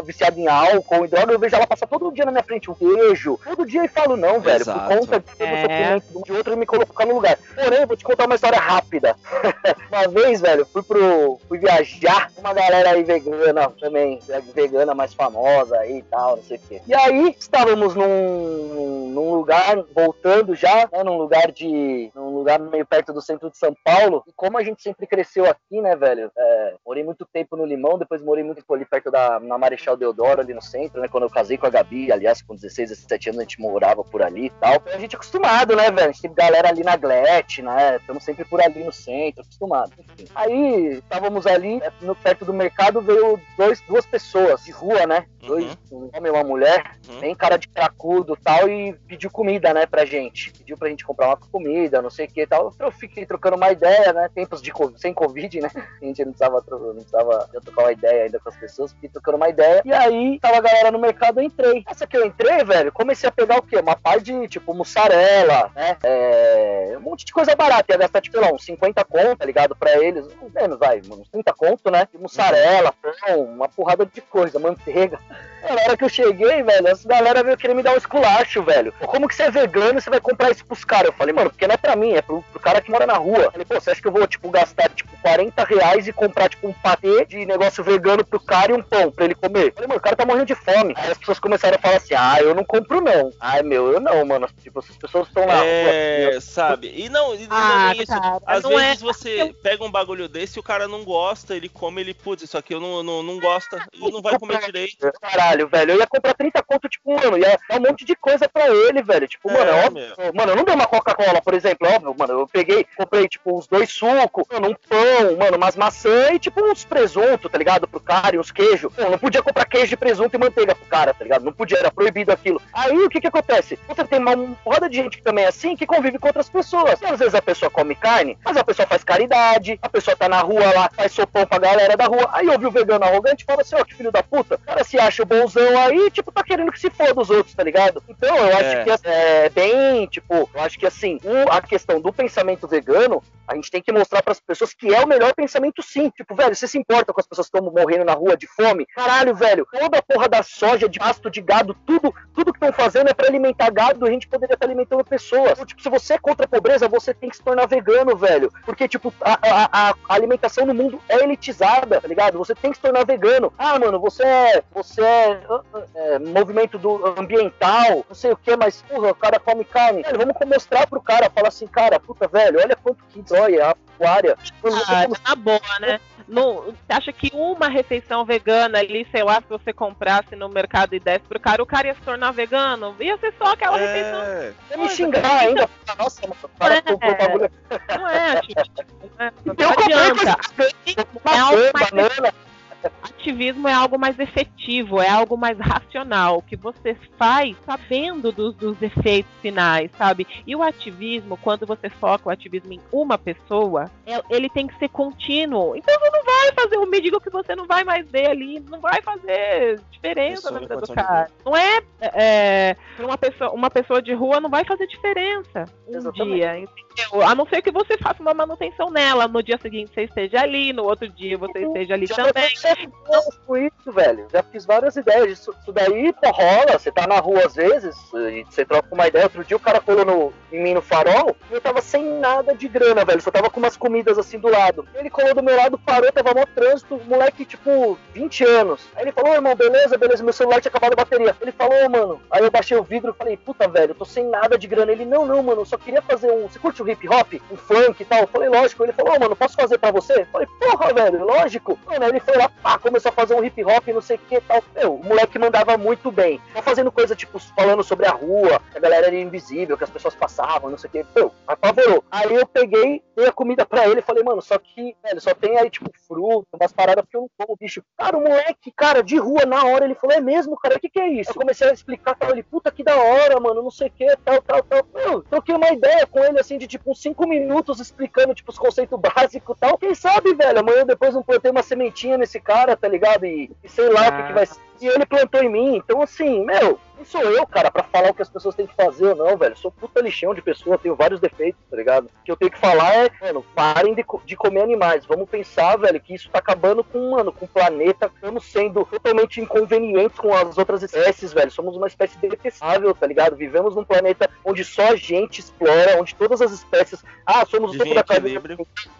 viciado em álcool, em droga, eu vejo ela passar todo dia na minha frente, um queijo. Todo dia e falo, não, velho, Exato. por conta de todo É. sofrimento de outro, ele me colocar no lugar. Porém, eu vou te contar uma história rápida. [LAUGHS] uma vez, velho, fui pro. fui viajar com uma galera aí vegana também, vegana mais famosa aí e tal, não sei o quê. E aí, estávamos num, num lugar, voltando já, né, num lugar de. num lugar meio perto do centro de São Paulo. E como a gente sempre cresceu aqui, né, velho? é, morei muito tempo no Limão, depois morei muito tempo ali perto da na Marechal Deodoro, ali no centro, né? Quando eu casei com a Gabi, aliás, com 16, 17 anos a gente morava por ali e tal. A gente é acostumado, né, velho? A gente tem galera ali na Glete, né? Estamos sempre por ali no centro, acostumado. Enfim. Aí, estávamos ali, né, no, perto do mercado, veio dois, duas pessoas de rua, né? Dois, um homem e uma mulher, Uhum. bem cara de cracudo e tal, e pediu comida, né, pra gente. Pediu pra gente comprar uma comida, não sei o que tal. Eu fiquei trocando uma ideia, né? Tempos de sem Covid, né? [LAUGHS] A gente não precisava, não precisava trocar uma ideia ainda com as pessoas, fiquei trocando uma ideia. E aí, tava a galera no mercado, eu entrei. Essa que eu entrei, velho, comecei a pegar o quê? Uma par de, tipo, mussarela, né? É, um monte de coisa barata. Ia gastar, tipo, lá, uns 50 conto, tá ligado? Pra eles, menos, vai, uns 30 conto, né? E mussarela, pão, uma porrada de coisa, manteiga. Na hora que eu cheguei, velho, essa galera veio querer me dar um esculacho, velho. Como que você é vegano e você vai comprar isso pros caras? Eu falei, mano, porque não é pra mim, é pro, pro cara que mora na rua. Eu falei, pô, você acha que eu vou, tipo, gastar, tipo, 40 reais e comprar, tipo, um patê de negócio vegano pro cara e um pão pra ele comer? Eu falei, mano, o cara tá morrendo de fome. Aí as pessoas começaram a falar assim, ah, eu não compro não. Ai, meu, eu não, mano. Tipo, essas pessoas estão na É, rua. sabe? E não, e não Ah, é isso. cara, Às não é- vezes você pega um bagulho desse e o cara não gosta, ele come, ele, putz, isso aqui eu não, não, não gosta e não vai comer direito. Caralho, velho, eu ia comprar 30 conto, tipo, mano, ia dar um monte de coisa pra ele, velho. Tipo, É, mano, é óbvio. meu. Mano, eu não dei uma Coca-Cola, por exemplo, é óbvio, mano. Eu peguei, comprei, tipo, uns dois sucos, mano, um pão, mano, umas maçã e, tipo, uns presunto, tá ligado? Pro cara e uns queijos. Pô, não podia comprar queijo, presunto e manteiga pro cara, tá ligado? Não podia, era proibido aquilo. Aí o que que acontece? Você tem uma roda de gente que também é assim, que convive com outras pessoas. E às vezes a pessoa come carne, mas a pessoa faz caridade, a pessoa tá na rua lá, faz sopão pra galera da rua. Aí ouve o vegano arrogante e fala assim, ó, que filho da puta. O cara se acha o bonzão aí, tipo, tá querendo que se foda os outros, tá ligado? Então eu acho É. que é bem, tipo, eu acho que assim, a questão do pensamento vegano, a gente tem que mostrar pras pessoas que é o melhor pensamento sim. Tipo, velho, você se importa com as pessoas que estão morrendo na rua de fome? Caralho, velho, toda a porra da soja, de pasto de gado, tudo, tudo que estão fazendo é pra alimentar gado, a gente poderia estar alimentando pessoas. Então, tipo, se você é contra a pobreza, você tem que se tornar vegano, velho. Porque, tipo, a, a- a- alimentação no mundo é elitizada, tá ligado? Você tem que se tornar vegano. Ah, mano, você é, você é, ah, é, movimento do ambiental, não sei o que, mas, porra, o cara come carne. Velho, vamos mostrar pro cara, falar assim, cara, puta, velho, olha quanto que dói a pecuária. Ah, come- na boa, né? Não, você acha que uma refeição vegana ali, sei lá, se você comprasse no mercado e desse pro cara, o cara ia se tornar vegano? Ia ser só aquela refeição. É, Você me xingar ainda. Nossa, mano, o cara É. comprou o bagulho. Não é, ativismo. [LAUGHS] Não, é, não Eu comprei adianta. É algo mais banana. Ativismo é algo mais efetivo, é algo mais racional, que você faz sabendo dos, dos efeitos finais, sabe? E o ativismo, quando você foca o ativismo em uma pessoa, é- ele tem que ser contínuo. Então você não vai fazer o mendigo que você não vai mais ver ali, não vai fazer diferença na vida do cara. Não é, é pra uma pessoa, uma pessoa de rua não vai fazer diferença um Exatamente. dia, entendeu? A não ser que você faça uma manutenção nela, no dia seguinte você esteja ali, no outro dia você esteja ali Já fiz isso, velho. Já fiz várias ideias. Isso, isso daí, pô, rola. Você tá na rua às vezes, e você troca uma ideia. Outro dia o cara colou no, em mim no farol e eu tava sem nada de grana, velho. Só tava com umas comidas assim do lado. Ele colou do meu lado, parou, tava mó trânsito, moleque, tipo, 20 anos. Aí ele falou, irmão, beleza, beleza, meu celular tinha acabado a bateria. Ele falou, mano. Aí eu baixei o vidro e falei, puta, velho, eu tô sem nada de grana. Ele, não, não, mano, só queria fazer um. Você curte o hip hop? Um funk e tal? Eu falei, lógico. Ele falou, mano, posso fazer pra você? Eu falei, porra, velho, lógico. Mano, aí ele foi lá, pá, começou a fazer um hip hop, não sei o que tal. Meu, o moleque mandava muito bem. Só fazendo coisa, tipo, falando sobre a rua, que a galera era invisível, que as pessoas passavam, não sei o que. Meu, apavorou. Aí eu peguei, dei a comida pra ele e falei, mano, só que, velho, só tem aí, tipo, fruta, umas paradas, porque eu não como bicho. Cara, o moleque, cara, de rua, na hora, ele falou, é mesmo, cara, o que que é isso? Eu comecei a explicar pra ele, puta, que da hora, mano, não sei o que, tal, tal, tal. Meu, troquei uma ideia com ele, assim, de, tipo, uns cinco minutos explicando, tipo, os conceitos básicos e tal. Quem sabe, velho, amanhã depois não plantei uma sementinha nesse cara, tá ligado? E, e sei lá o que, que vai ser. E ele plantou em mim, então assim, meu, não sou eu, cara, pra falar o que as pessoas têm que fazer ou não, velho. Sou puta lixão de pessoa, tenho vários defeitos, tá ligado? O que eu tenho que falar é, mano, parem de, de comer animais. Vamos pensar, velho, que isso tá acabando com, mano, com o planeta. Estamos sendo totalmente inconvenientes com as outras espécies, velho. Somos uma espécie detestável, tá ligado? Vivemos num planeta onde só a gente explora, onde todas as espécies. Ah, somos o topo da cadeia.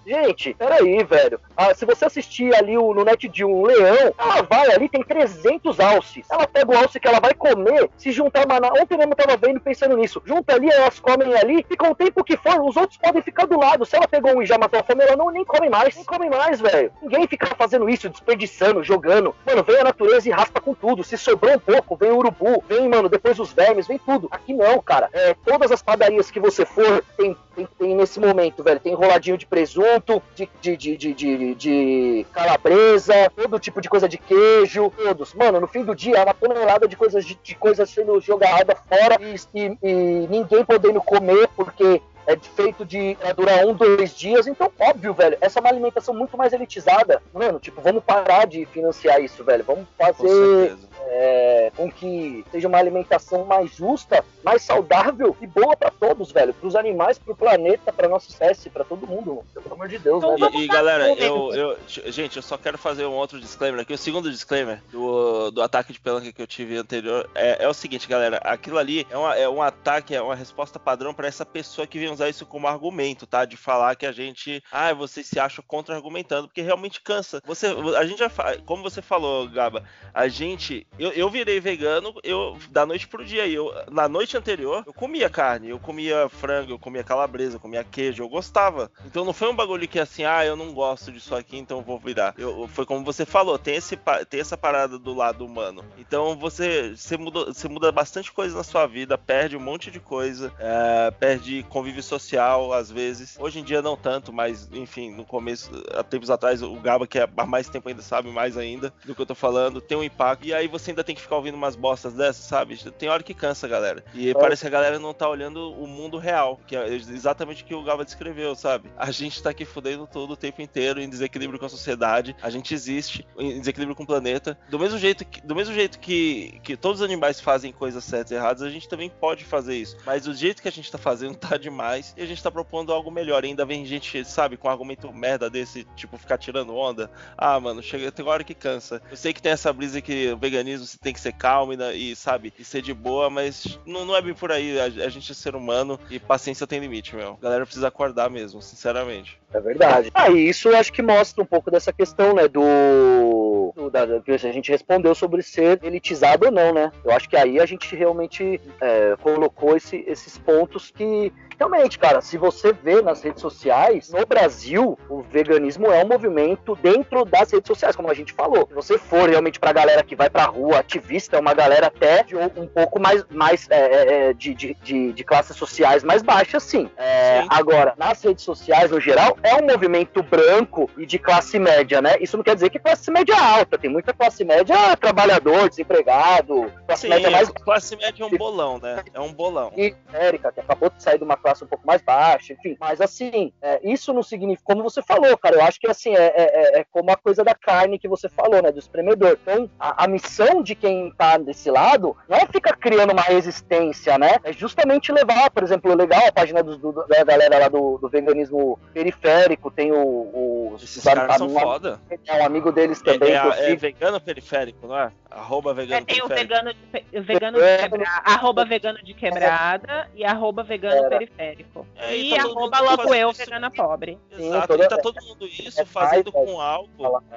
Gente, peraí, velho. Ah, se você assistir ali o, no net de um leão, ela vai ali, tem 300 alces. Ela pega o alce que ela vai comer, se juntar maná. Ontem mesmo eu tava vendo pensando nisso. Junta ali, elas comem ali, fica o tempo que for, os outros podem ficar do lado. Se ela pegou um e já matou a fome, ela não nem come mais. Nem come mais, velho. Ninguém fica fazendo isso, desperdiçando, jogando. Mano, vem a natureza e raspa com tudo. Se sobrou um pouco, vem o urubu, vem, mano, depois os vermes, vem tudo. Aqui não, cara. É, todas as padarias que você for, tem, tem, tem nesse momento, velho. Tem enroladinho de presunto, de, de, de, de, de, de calabresa, todo tipo de coisa de queijo, todos. Mano, no fim do dia é uma tonelada de coisas de, de coisas sendo jogada fora e, e- e ninguém podendo comer porque é feito de pra durar um, dois dias. Então, óbvio, velho, essa é uma alimentação muito mais elitizada. Mano, tipo, vamos parar de financiar isso, velho. Vamos Com fazer certeza. é, com que seja uma alimentação mais justa, mais saudável e boa pra todos, velho. Pros animais, pro planeta, pra nossa espécie, pra todo mundo. Pelo amor de Deus, Então né? E, e, galera, eu, eu, gente, eu só quero fazer um outro disclaimer aqui. O segundo disclaimer do, do ataque de pelanca que eu tive anterior é, é o seguinte, galera. Aquilo ali é, uma, é um ataque, é uma resposta padrão pra essa pessoa que vem usar isso como argumento, tá? De falar que a gente, ah, você se acha contra-argumentando, porque realmente cansa. Você, a gente já, como você falou, Gaba, a gente, eu, eu virei vegano, eu da noite pro dia. Eu, na noite anterior, eu comia carne, eu comia frango, eu comia calabresa, eu comia queijo, eu gostava. Então não foi um bagulho que assim, ah, eu não gosto disso aqui, então vou virar. Eu, foi como você falou, tem, esse, tem essa parada do lado humano. Então você, você, muda, você muda bastante coisa na sua vida, perde um monte de coisa, é, perde convívio social às vezes. Hoje em dia não tanto, mas enfim, no começo, há tempos atrás, o Gaba, que é há mais tempo ainda sabe mais ainda do que eu tô falando, tem um impacto. E aí você ainda tem que ficar ouvindo umas bostas dessas, sabe? Tem hora que cansa, galera. E parece que a galera não tá olhando o mundo real, que é exatamente o que o Gaba descreveu, sabe? A gente tá aqui fudendo tudo o tempo inteiro, em desequilíbrio com a sociedade, a gente existe em desequilíbrio com o planeta. Do mesmo jeito que, do mesmo jeito que, que todos os animais fazem coisas certas e erradas, a gente também pode fazer isso. Mas o jeito que a gente tá fazendo tá demais e a gente tá propondo algo melhor. E ainda vem gente, sabe, com um argumento merda desse, tipo, ficar tirando onda. Ah, mano, chega, tem hora que cansa. Eu sei que tem essa brisa que o veganismo você tem que ser calmo e, sabe, e ser de boa, mas não, não é bem por aí. A, a gente é ser humano e paciência tem limite, meu. A galera precisa acordar mesmo, sinceramente. É verdade. Ah, e isso eu acho que mostra um pouco dessa questão, né, do, do da, que a gente respondeu sobre ser elitizado ou não, né? Eu acho que aí a gente realmente é, colocou esse- esses pontos que realmente, cara, se você vê nas redes sociais, no Brasil, o veganismo é um movimento dentro das redes sociais, como a gente falou. Se você for realmente pra galera que vai pra rua, ativista, é uma galera até de um, pouco mais, mais é, é, é, de, de, de, de classes sociais mais baixas, sim. É, Sim. Agora, nas redes sociais, no geral, é um movimento branco e de classe média, né? Isso não quer dizer que é classe média alta. Tem muita classe média trabalhador, desempregado, classe Sim, média mais classe média é um bolão, né? É um bolão. Érica, que acabou de sair de uma classe um pouco mais baixa, enfim. Mas assim, é, isso não significa, como você falou, cara, eu acho que assim, é, é- é como a coisa da carne que você falou, né, do espremedor. Então, a, a missão de quem tá desse lado não é ficar criando uma resistência, né? É justamente levar, por exemplo, legal a página do, do- da galera lá do, do veganismo periférico, tem o. o Esses caras são um, foda. é um amigo deles É, também, é, é vegano periférico, não é? Arroba É, vegano tem o periférico. vegano de, pe- o vegano de quebrada, arroba vegano de quebrada e arroba vegano Era. Periférico. É, e e tá todo arroba mundo logo eu, isso. vegana pobre. Sim, Exato, toda- e tá todo mundo isso é fazendo com algo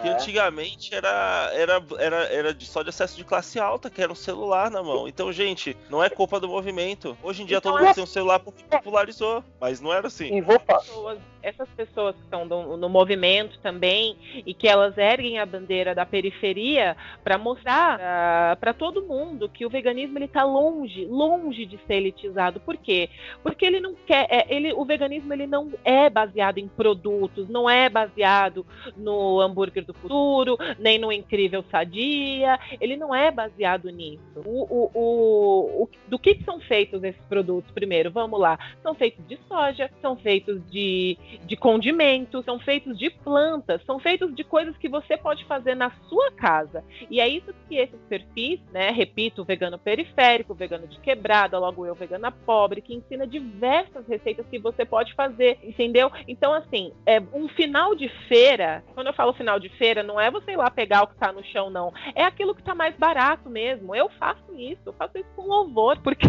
que É. antigamente era, era, era, era de- só de acesso de classe alta, que era um celular na mão. Então, gente, não é culpa do movimento. Hoje em dia Então, todo mundo é- tem um celular porque popularizou, mas não era assim. E vou falar. Essas pessoas que estão no, no movimento também e que elas erguem a bandeira da periferia para mostrar para todo mundo que o veganismo ele tá longe, longe de ser elitizado. Por quê? Porque ele não quer, é, ele, o veganismo ele não é baseado em produtos, não é baseado no hambúrguer do futuro, nem no incrível sadia, ele não é baseado nisso. O, o, o, o- do que são feitos esses produtos? Primeiro, vamos lá, são feitos de soja, são feitos de, de condimentos, são feitos de plantas, são feitos de coisas que você pode fazer na sua casa. E é isso que esses perfis, né? Repito, o vegano periférico, o vegano de quebrada, logo eu, vegana pobre, que ensina diversas receitas que você pode fazer, entendeu? Então, assim, é um final de feira. Quando eu falo final de feira, não é você ir lá pegar o que tá no chão, não. É aquilo que tá mais barato mesmo. Eu faço isso, eu faço isso com louvor, [LAUGHS] porque,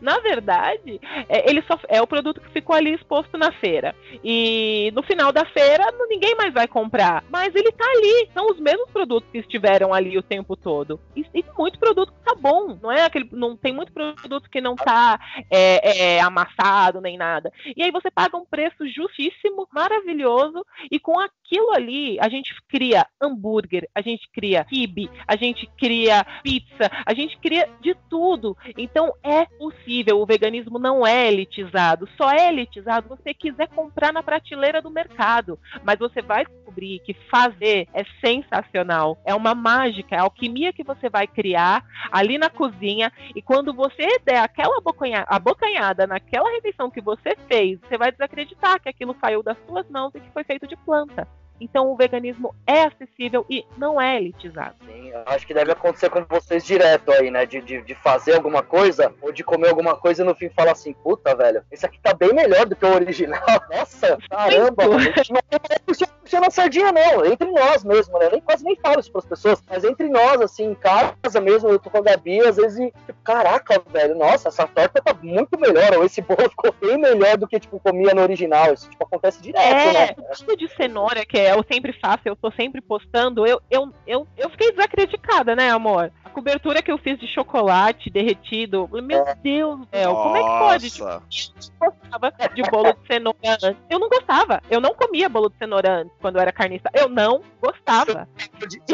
na verdade, é, ele só é o produto que ficou ali exposto na feira. E no final da feira, ninguém mais vai comprar. Mas ele tá ali. São os mesmos produtos que estiveram ali o tempo todo. E, e muito produto que tá bom. Não é aquele. Não, tem muito produto que não tá é, é, amassado nem nada. E aí você paga um preço justíssimo, maravilhoso, e com aquilo ali, a gente cria hambúrguer, a gente cria kibe, a gente cria pizza, a gente cria de tudo. Então é possível, o veganismo não é elitizado, só é elitizado se você quiser comprar na prateleira do mercado, mas você vai descobrir que fazer é sensacional, é uma mágica, é alquimia que você vai criar ali na cozinha e quando você der aquela abocanhada naquela refeição que você fez, você vai desacreditar que aquilo saiu das suas mãos e que foi feito de planta. Então o veganismo é acessível e não é elitizado. Sim, acho que deve acontecer com vocês direto aí, né? De, de, de, fazer alguma coisa ou de comer alguma coisa e no fim falar assim, puta, velho, esse aqui tá bem melhor do que o original. [LAUGHS] Nossa, caramba, mano, a gente não puxando na sardinha, não. Entre nós mesmo, né? Eu nem, quase nem falo isso pras pessoas, mas entre nós, assim, em casa mesmo, eu tô com a Gabi, às vezes, e, tipo, caraca, velho, nossa, essa torta tá muito melhor, ou esse bolo ficou bem melhor do que, tipo, comia no original. Isso, tipo, acontece direto, é, né? É, de cenoura, que é eu sempre faço, eu tô sempre postando, eu, eu, eu, eu fiquei desacreditada, né, amor? A cobertura que eu fiz de chocolate derretido, meu. Deus do céu, como é que pode? Tipo, eu gostava de bolo de cenoura antes. Eu não gostava, eu não comia bolo de cenoura antes, quando eu era carnista. Eu não gostava.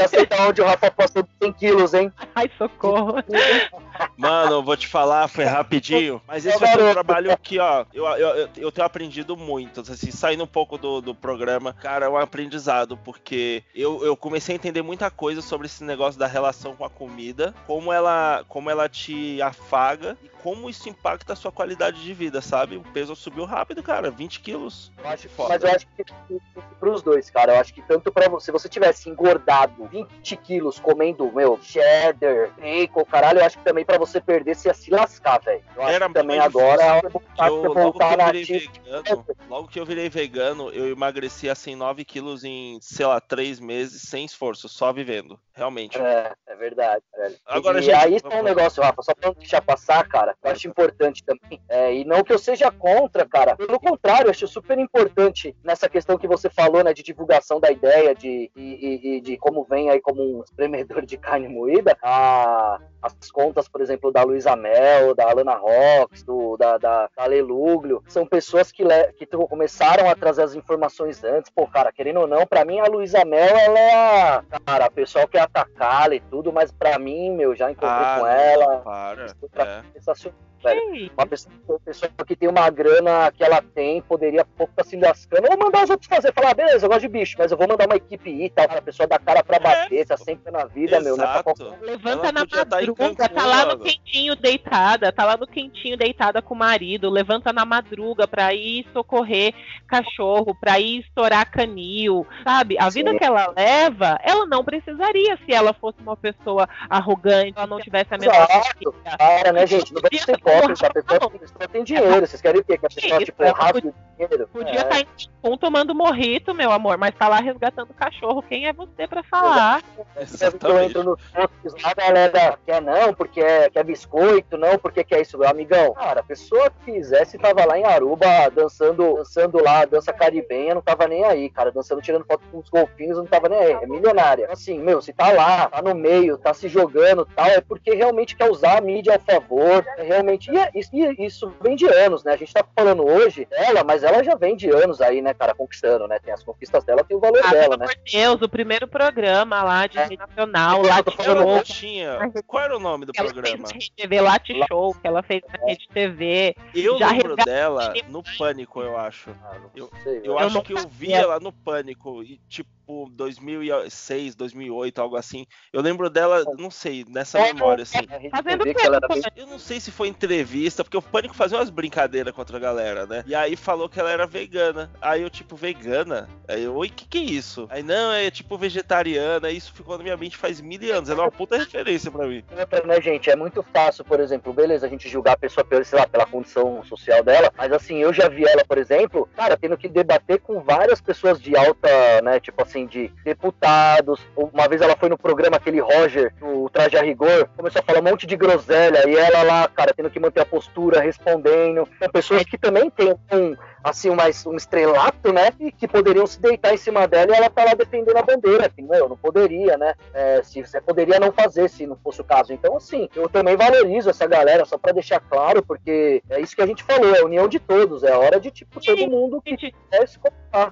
Sei da onde o Rafa passou 100 quilos, hein? Ai, socorro. Mano, vou te falar, foi rapidinho. Mas esse é um trabalho que, ó, eu, eu, eu tenho aprendido muito. Assim, saindo um pouco do, do programa, cara, é um aprendizado, porque eu, eu comecei a entender muita coisa sobre esse negócio da relação com a comida, como ela, como ela te afaga e como isso impacta a sua qualidade de vida, sabe? O peso subiu rápido, cara, 20 quilos. Eu acho, mas eu acho que pros dois, cara, eu acho que tanto pra você, se você tivesse engordado 20 quilos comendo, meu, cheddar, bacon, caralho, eu acho que também pra você perder, você ia se lascar, velho. Eu Era que também agora é eu, voltar na vegano, Logo que eu virei vegano, eu emagreci assim 9 quilos em, sei lá, 3 meses sem esforço, só vivendo. Realmente. É, é verdade, velho. Agora, e gente, aí tem um negócio, Rafa, só pra não deixar passar, cara, eu acho importante também. É, e não que eu seja contra, cara. Pelo contrário, eu acho super importante nessa questão que você falou, né, de divulgação da ideia, de, de, de, de como vem aí como um espremedor de carne moída, a, as contas, por exemplo, da Luísa Mel, da Alana Rox, do, da, da, da Leluglio, são pessoas que, le, que começaram a trazer as informações antes. Pô, cara, querendo ou não, pra mim a Luísa Mel, ela é a. Cara, a pessoa quer atacá-la e tudo, mas pra mim, meu, já encontrei ah, com ela. Para. É. Velho. Uma pessoa, uma pessoa, que tem uma grana que ela tem, poderia pouco estar tá se lascando, ou mandar os outros fazer, falar, ah, beleza, eu gosto de bicho, mas eu vou mandar uma equipe ir tal, a pessoa dá cara pra é. bater, tá sempre na vida, Exato. meu, né? Pra... Levanta na tá madruga, tá lá no quentinho deitada, tá lá no quentinho deitada com o marido, levanta na madruga pra ir socorrer cachorro, pra ir estourar canil, sabe? A vida Sim. que ela leva, ela não precisaria se ela fosse uma pessoa arrogante, ela não tivesse a menor Exato. Cara, né, gente? Não vamos ser hipócrita, a pessoa, pessoa tem dinheiro. Vocês querem o quê? Que a pessoa, tipo, é rápido dinheiro? Podia estar é. tá em um tomando morrito, meu amor, mas tá lá resgatando o cachorro. Quem é você pra falar? Eu entro nos posts lá, a galera quer não, porque é, quer biscoito, não, porque quer isso. Amigão, cara, a pessoa que quisesse tava lá em Aruba dançando, dançando lá, dança caribenha, não tava nem aí, cara. Dançando, tirando foto com os golfinhos, não tava nem aí. É milionária. Assim, meu, se tá lá, tá no meio, tá se jogando tal, é porque realmente quer usar a mídia ao favor, é realmente. E, é, isso, isso vem de anos, né? A gente tá falando hoje dela, mas ela já vem de anos aí, né, cara, conquistando, né? Tem as conquistas dela, tem o valor ah, dela, né? Meu Deus, o primeiro programa lá de é. nacional, lá de. Tinha. Qual era o nome do ela programa? Fez TV Late Show, que ela fez na Rede TV. Eu já lembro dela no Pânico, eu acho. Ah, eu, sei, eu, eu acho que eu vi ela no Pânico e tipo tipo 2006, 2008, algo assim. Eu lembro dela, não sei, nessa memória, assim. Fazendo Eu não sei se foi entrevista, porque o Pânico fazia umas brincadeiras contra a galera, né? E aí falou que ela era vegana. Aí eu, tipo, vegana? Aí eu, oi, que que é isso? Aí, não, é tipo vegetariana. Isso ficou na minha mente faz mil anos. Ela é uma puta referência pra mim. Né, gente? É muito fácil, por exemplo, beleza, a gente julgar a pessoa pela, sei lá, pela condição social dela, mas assim, eu já vi ela, por exemplo, cara, tendo que debater com várias pessoas de alta, né, tipo assim, assim, de deputados. Uma vez ela foi no programa aquele Roger, o Traje a Rigor, começou a falar um monte de groselha, e ela lá, cara, tendo que manter a postura, respondendo. São pessoas que também têm um assim, mais um estrelato, né? E que poderiam se deitar em cima dela e ela tá lá defendendo a bandeira. Assim, eu não poderia, né? É, se você poderia não fazer se não fosse o caso. Então, assim, eu também valorizo essa galera, só para deixar claro, porque é isso que a gente falou, é a união de todos, é a hora de, tipo, todo mundo que quer se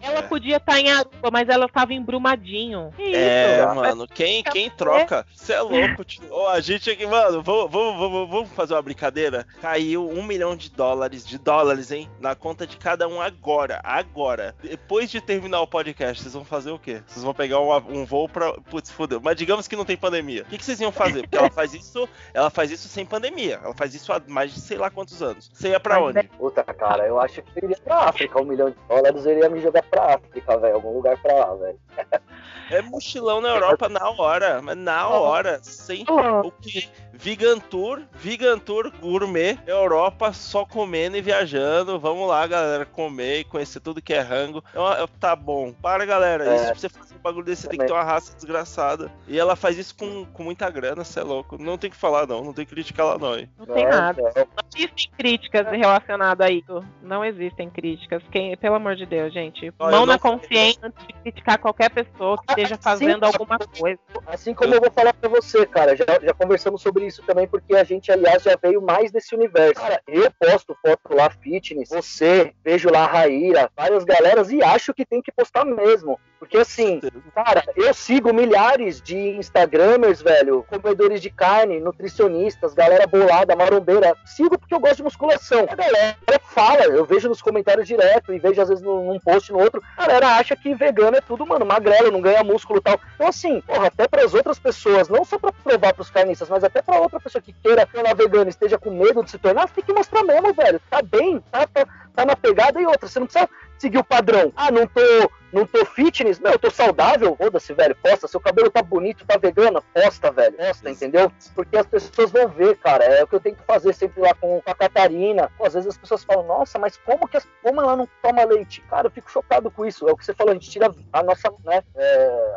Ela podia estar em Aruba, mas ela estava em Brumadinho. Que É, isso? mano, quem, quem troca? Você é louco. tio. Ó, a gente aqui, mano, vamos, vamos, vamos, vamos fazer uma brincadeira. Caiu um milhão de dólares, de dólares, hein? Na conta de cada um agora, agora. Depois de terminar o podcast, vocês vão fazer o quê? Vocês vão pegar um, um voo pra. Putz, fudeu. Mas digamos que não tem pandemia. O que, que vocês iam fazer? Porque ela faz isso, ela faz isso sem pandemia. Ela faz isso há mais de sei lá quantos anos. Você ia pra Mas onde? Puta, cara, eu acho que eu iria pra África. Um milhão de dólares eu iria me jogar pra África, velho. Algum lugar pra lá, velho. [LAUGHS] É mochilão na Europa na hora, mas na hora, sem o que? Vegan Tour, Vegan Tour Gourmet, Europa só comendo e viajando. Vamos lá, galera, comer e conhecer tudo que é rango. É uma- tá bom, para galera. É. Isso pra você fazer um bagulho desse, você tem que ter uma raça desgraçada. E ela faz isso com, com muita grana, você é louco. Não tem que falar, não, não tem que criticar ela, não, hein? Não tem nada. Não existem críticas relacionadas a isso. Não existem críticas. Quem, pelo amor de Deus, gente. Mão na não- consciência antes de criticar qualquer pessoa que esteja Sim. fazendo alguma coisa. Assim como eu vou falar pra você, cara, já, já conversamos sobre isso também, porque a gente, aliás, já veio mais desse universo. Cara, eu posto foto lá fitness, você, vejo lá a Raíra, várias galeras, e acho que tem que postar mesmo. Porque assim, cara, eu sigo milhares de Instagramers, velho, comedores de carne, nutricionistas, galera bolada, marombeira. Sigo porque eu gosto de musculação. A galera fala, eu vejo nos comentários direto e vejo às vezes num, num post no outro. A galera acha que vegano é tudo, mano, magrelo, não ganha músculo e tal. Então, assim, porra, até para as outras pessoas, não só pra provar pros carnistas, mas até pra outra pessoa que queira tornar vegano e esteja com medo de se tornar, tem que mostrar mesmo, velho. Tá bem, tá, tá, tá na pegada e outra. Você não precisa seguir o padrão. Ah, não tô, não tô fitness, não, eu tô saudável. Foda-se, velho, posta. Seu cabelo tá bonito, tá vegano, posta, velho. Posta, entendeu? Porque as pessoas vão ver, cara. É o que eu tenho que fazer sempre lá com a Catarina. Pô, às vezes as pessoas falam, nossa, mas como que as, como ela não toma leite? Cara, eu fico chocado com isso. É o que você falou, a gente tira a nossa, né, é,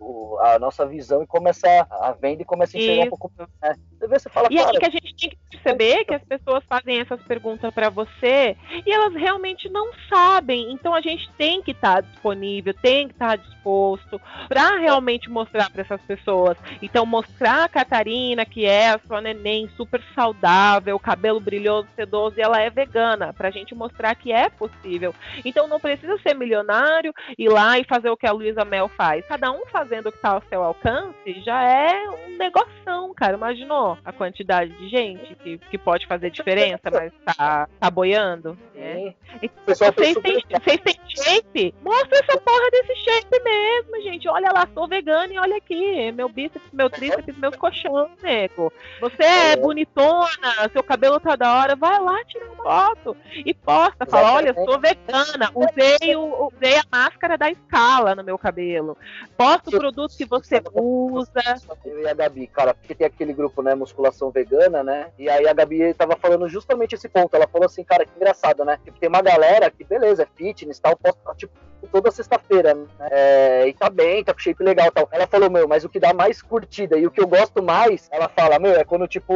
o- a nossa visão e começa a venda e começa a enxergar um pouco. Né? Você vê, você fala, E cara, que a gente tem que perceber que as pessoas fazem essas perguntas pra você e elas realmente não sabem. Então a gente tem que estar disponível, tem que estar disposto pra realmente mostrar pra essas pessoas. Então mostrar a Catarina que é a sua neném super saudável, cabelo brilhoso, sedoso e ela é vegana, pra gente mostrar que é possível. Então não precisa ser milionário, ir lá e fazer o que a Luísa Mel faz. Cada um fazendo o que tá ao seu alcance já é um negoção, cara. Imaginou a quantidade de gente que, que pode fazer diferença, mas tá, tá boiando? É. sim. Então, O pessoal vocês, têm, vocês têm shape? Mostra essa porra desse shape mesmo, gente. Olha lá, sou vegana e olha aqui. Meu bíceps, meu tríceps, meus colchão, nego. Você é É. bonitona, seu cabelo tá da hora. Vai lá, tira uma foto e posta. Fala, olha, sou vegana. Usei, o, usei a máscara da escala no meu cabelo. Posta o produto que você usa. Eu e a Gabi, cara, porque tem aquele grupo, né, musculação vegana, né? E aí a Gabi tava falando justamente esse ponto. Ela falou assim, cara, que engraçado, né? Tipo, tem uma galera que, beleza, fitness tal, posta, tipo, toda sexta-feira, né? É, e tá bem, tá com shape legal tal. Ela falou, meu, mas o que dá mais curtida e o que eu gosto mais, ela fala, meu, é quando, tipo,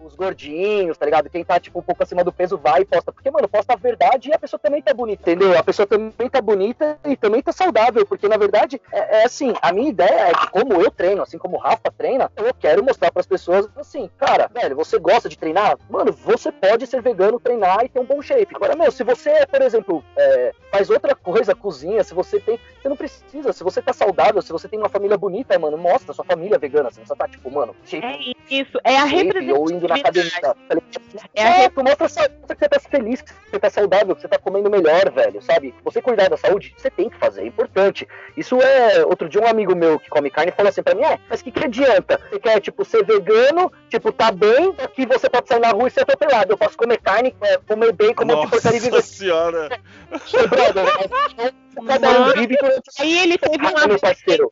os gordinhos, tá ligado? Quem tá, tipo, um pouco acima do peso vai e posta. Porque, mano, posta a verdade e a pessoa também tá bonita, entendeu? A pessoa também tá bonita e também tá saudável, porque, na verdade, é, é assim, a minha ideia é que como eu treino, assim como o Rafa treina, eu quero mostrar pras pessoas, assim, cara, velho, você gosta de treinar? Mano, você pode ser vegano, treinar e ter um bom shape. Agora, meu, se você, por exemplo, é, faz outra coisa, cozinha, se você tem. Você não precisa. Se você tá saudável, se você tem uma família bonita, mano, mostra sua família vegana. Você não precisa tá, tipo, mano, shape, É isso, é a shape ou indo na academia. representatividade. tá? É a É, tu mostra, mostra que você tá feliz, que você tá saudável, que você tá comendo melhor, velho, sabe? Você cuidar da saúde, você tem que fazer, é importante. Isso é. Outro dia um amigo meu que come carne falou assim pra mim: é, mas o que, que adianta? Você quer, tipo, ser vegano, tipo, tá bem, que você pode sair na rua e ser atropelado. Eu posso comer carne, é, comer bem, comer monte de [LAUGHS] porcaria Nossa senhora. Brother, é- durante Aí ele teve um parceiro.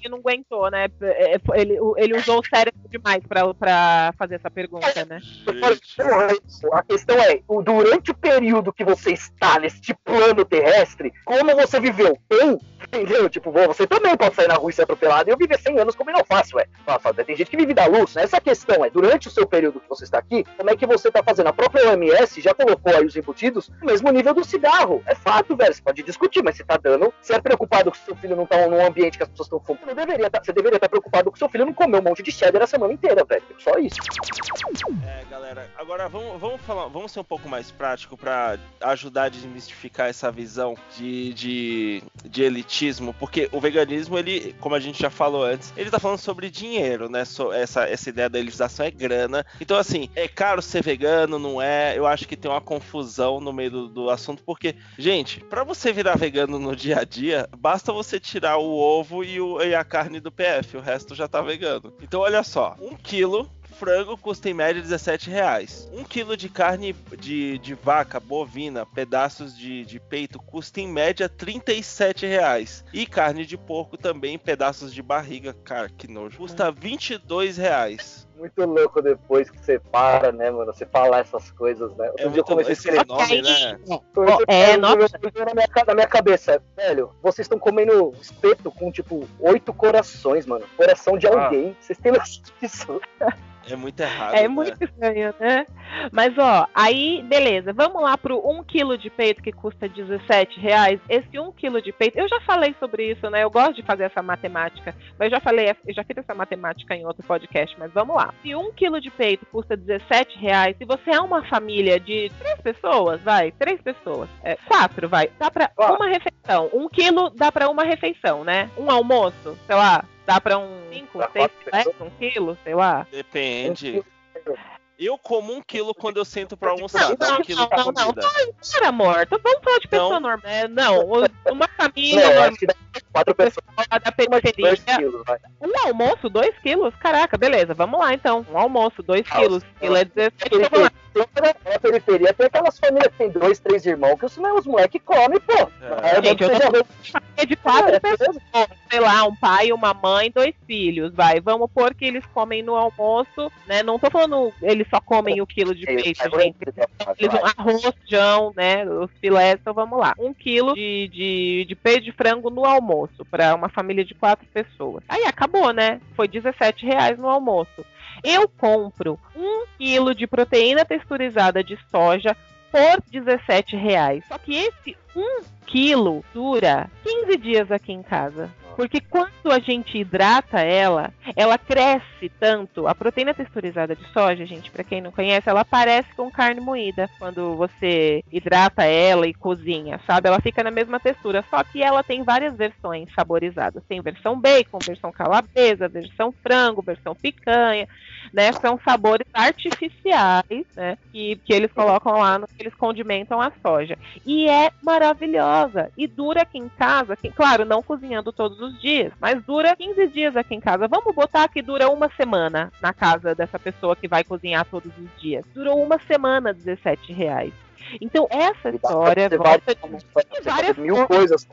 ele não aguentou, né? É, foi- Ele, ele usou o cérebro demais pra, pra fazer essa pergunta, né? Eu "Porra, A questão é, durante o período que você está neste plano terrestre, como você viveu? Bem? Entendeu? Tipo, bom, você também pode sair na rua e ser atropelado eu viver 100 anos como eu não faço, ué. Nossa, tem gente que vive da luz. Né? Essa questão é, durante o seu período que você está aqui, como é que você está fazendo? A própria OMS já colocou aí os embutidos no mesmo nível do cigarro. É fato, velho. Você pode discutir, mas você tá dando. Você é preocupado que seu filho não tá num ambiente que as pessoas estão fumando. Você deveria tá, você deveria estar tá preocupado que seu filho não comeu um monte de cheddar a semana inteira, velho. Só isso. É, galera. Agora vamos, vamos falar, vamos ser um pouco mais prático para ajudar a desmistificar essa visão de, de, de elitismo, porque o veganismo, ele, como a gente já falou antes, ele tá falando sobre dinheiro, né? So, essa, essa ideia da elitização é grana. Então, assim, é caro ser vegano, não é? Eu acho que tem uma confusão no meio do, do assunto, porque, gente, para você virar vegano no dia a dia, basta você tirar o ovo e, o, e a carne do PF, o resto já tá vegano. Então, olha só, um quilo frango custa em média 17 reais. Um quilo de carne de, de vaca bovina, pedaços de, de peito, custa em média 37 reais. E carne de porco também, pedaços de barriga, cara, que nojo, custa 22 reais muito louco depois que você para, né, mano? Você falar essas coisas, né? Outro é dia eu comecei a escrever. Nome, né? é, nossa. Na minha, na minha cabeça, velho, vocês estão comendo espeto com, tipo, oito corações, mano. Coração de ah. alguém. Vocês têm noção disso? É muito errado. É né? muito estranho, né? Mas ó, aí, beleza. Vamos lá pro 1 kg de peito que custa 17 reais. Esse 1 kg de peito, eu já falei sobre isso, né? Eu gosto de fazer essa matemática. Mas eu já falei, eu já fiz essa matemática em outro podcast, mas vamos lá. Se 1 kg de peito custa 17 reais, se você é uma família de três pessoas, vai, três pessoas, é, quatro, vai, dá pra uma refeição. 1 quilo dá pra uma refeição, né? Um almoço, sei lá, Dá pra um 5, 6 reais, um quilo, sei lá. Depende. Eu como um quilo quando eu sento pra almoçar. Não, não, um quilo não, não, não. Para, amor. Vamos falar de pessoa não. normal. É, não, uma família não, normal. Quatro pessoas. Da periferia. Um almoço, dois quilos? Caraca, beleza. Vamos lá, então. Um almoço, dois quilos. Quilo é 17. Na periferia tem aquelas famílias que tem dois, três irmãos, que os moleques comem, pô. É. É, Gente, eu tô de quatro é, pessoas, sei lá, um pai, uma mãe, dois filhos, vai. Vamos pôr que eles comem no almoço, né? Não tô falando eles só comem o quilo de peixe, gente. Eles vão arroz, jão, né? Os filés, então vamos lá. Um quilo de, de, de peito de frango no almoço, para uma família de quatro pessoas. Aí acabou, né? Foi 17 reais no almoço. Eu compro um quilo de proteína texturizada de soja por 17 reais. Só que esse um quilo dura 15 dias aqui em casa. Porque quando a gente hidrata ela, ela cresce tanto. A proteína texturizada de soja, gente, para quem não conhece, ela parece com carne moída quando você hidrata ela e cozinha, sabe? Ela fica na mesma textura, só que ela tem várias versões saborizadas. Tem versão bacon, versão calabresa, versão frango, versão picanha, né? São sabores artificiais, né? Que, que eles colocam lá, no, eles condimentam a soja. E é maravilhosa. E dura aqui em casa, que, claro, não cozinhando todos os dias, mas dura 15 dias aqui em casa. Vamos botar que dura uma semana na casa dessa pessoa que vai cozinhar todos os dias. Durou uma semana 17 reais. Então essa história volta de várias mil coisas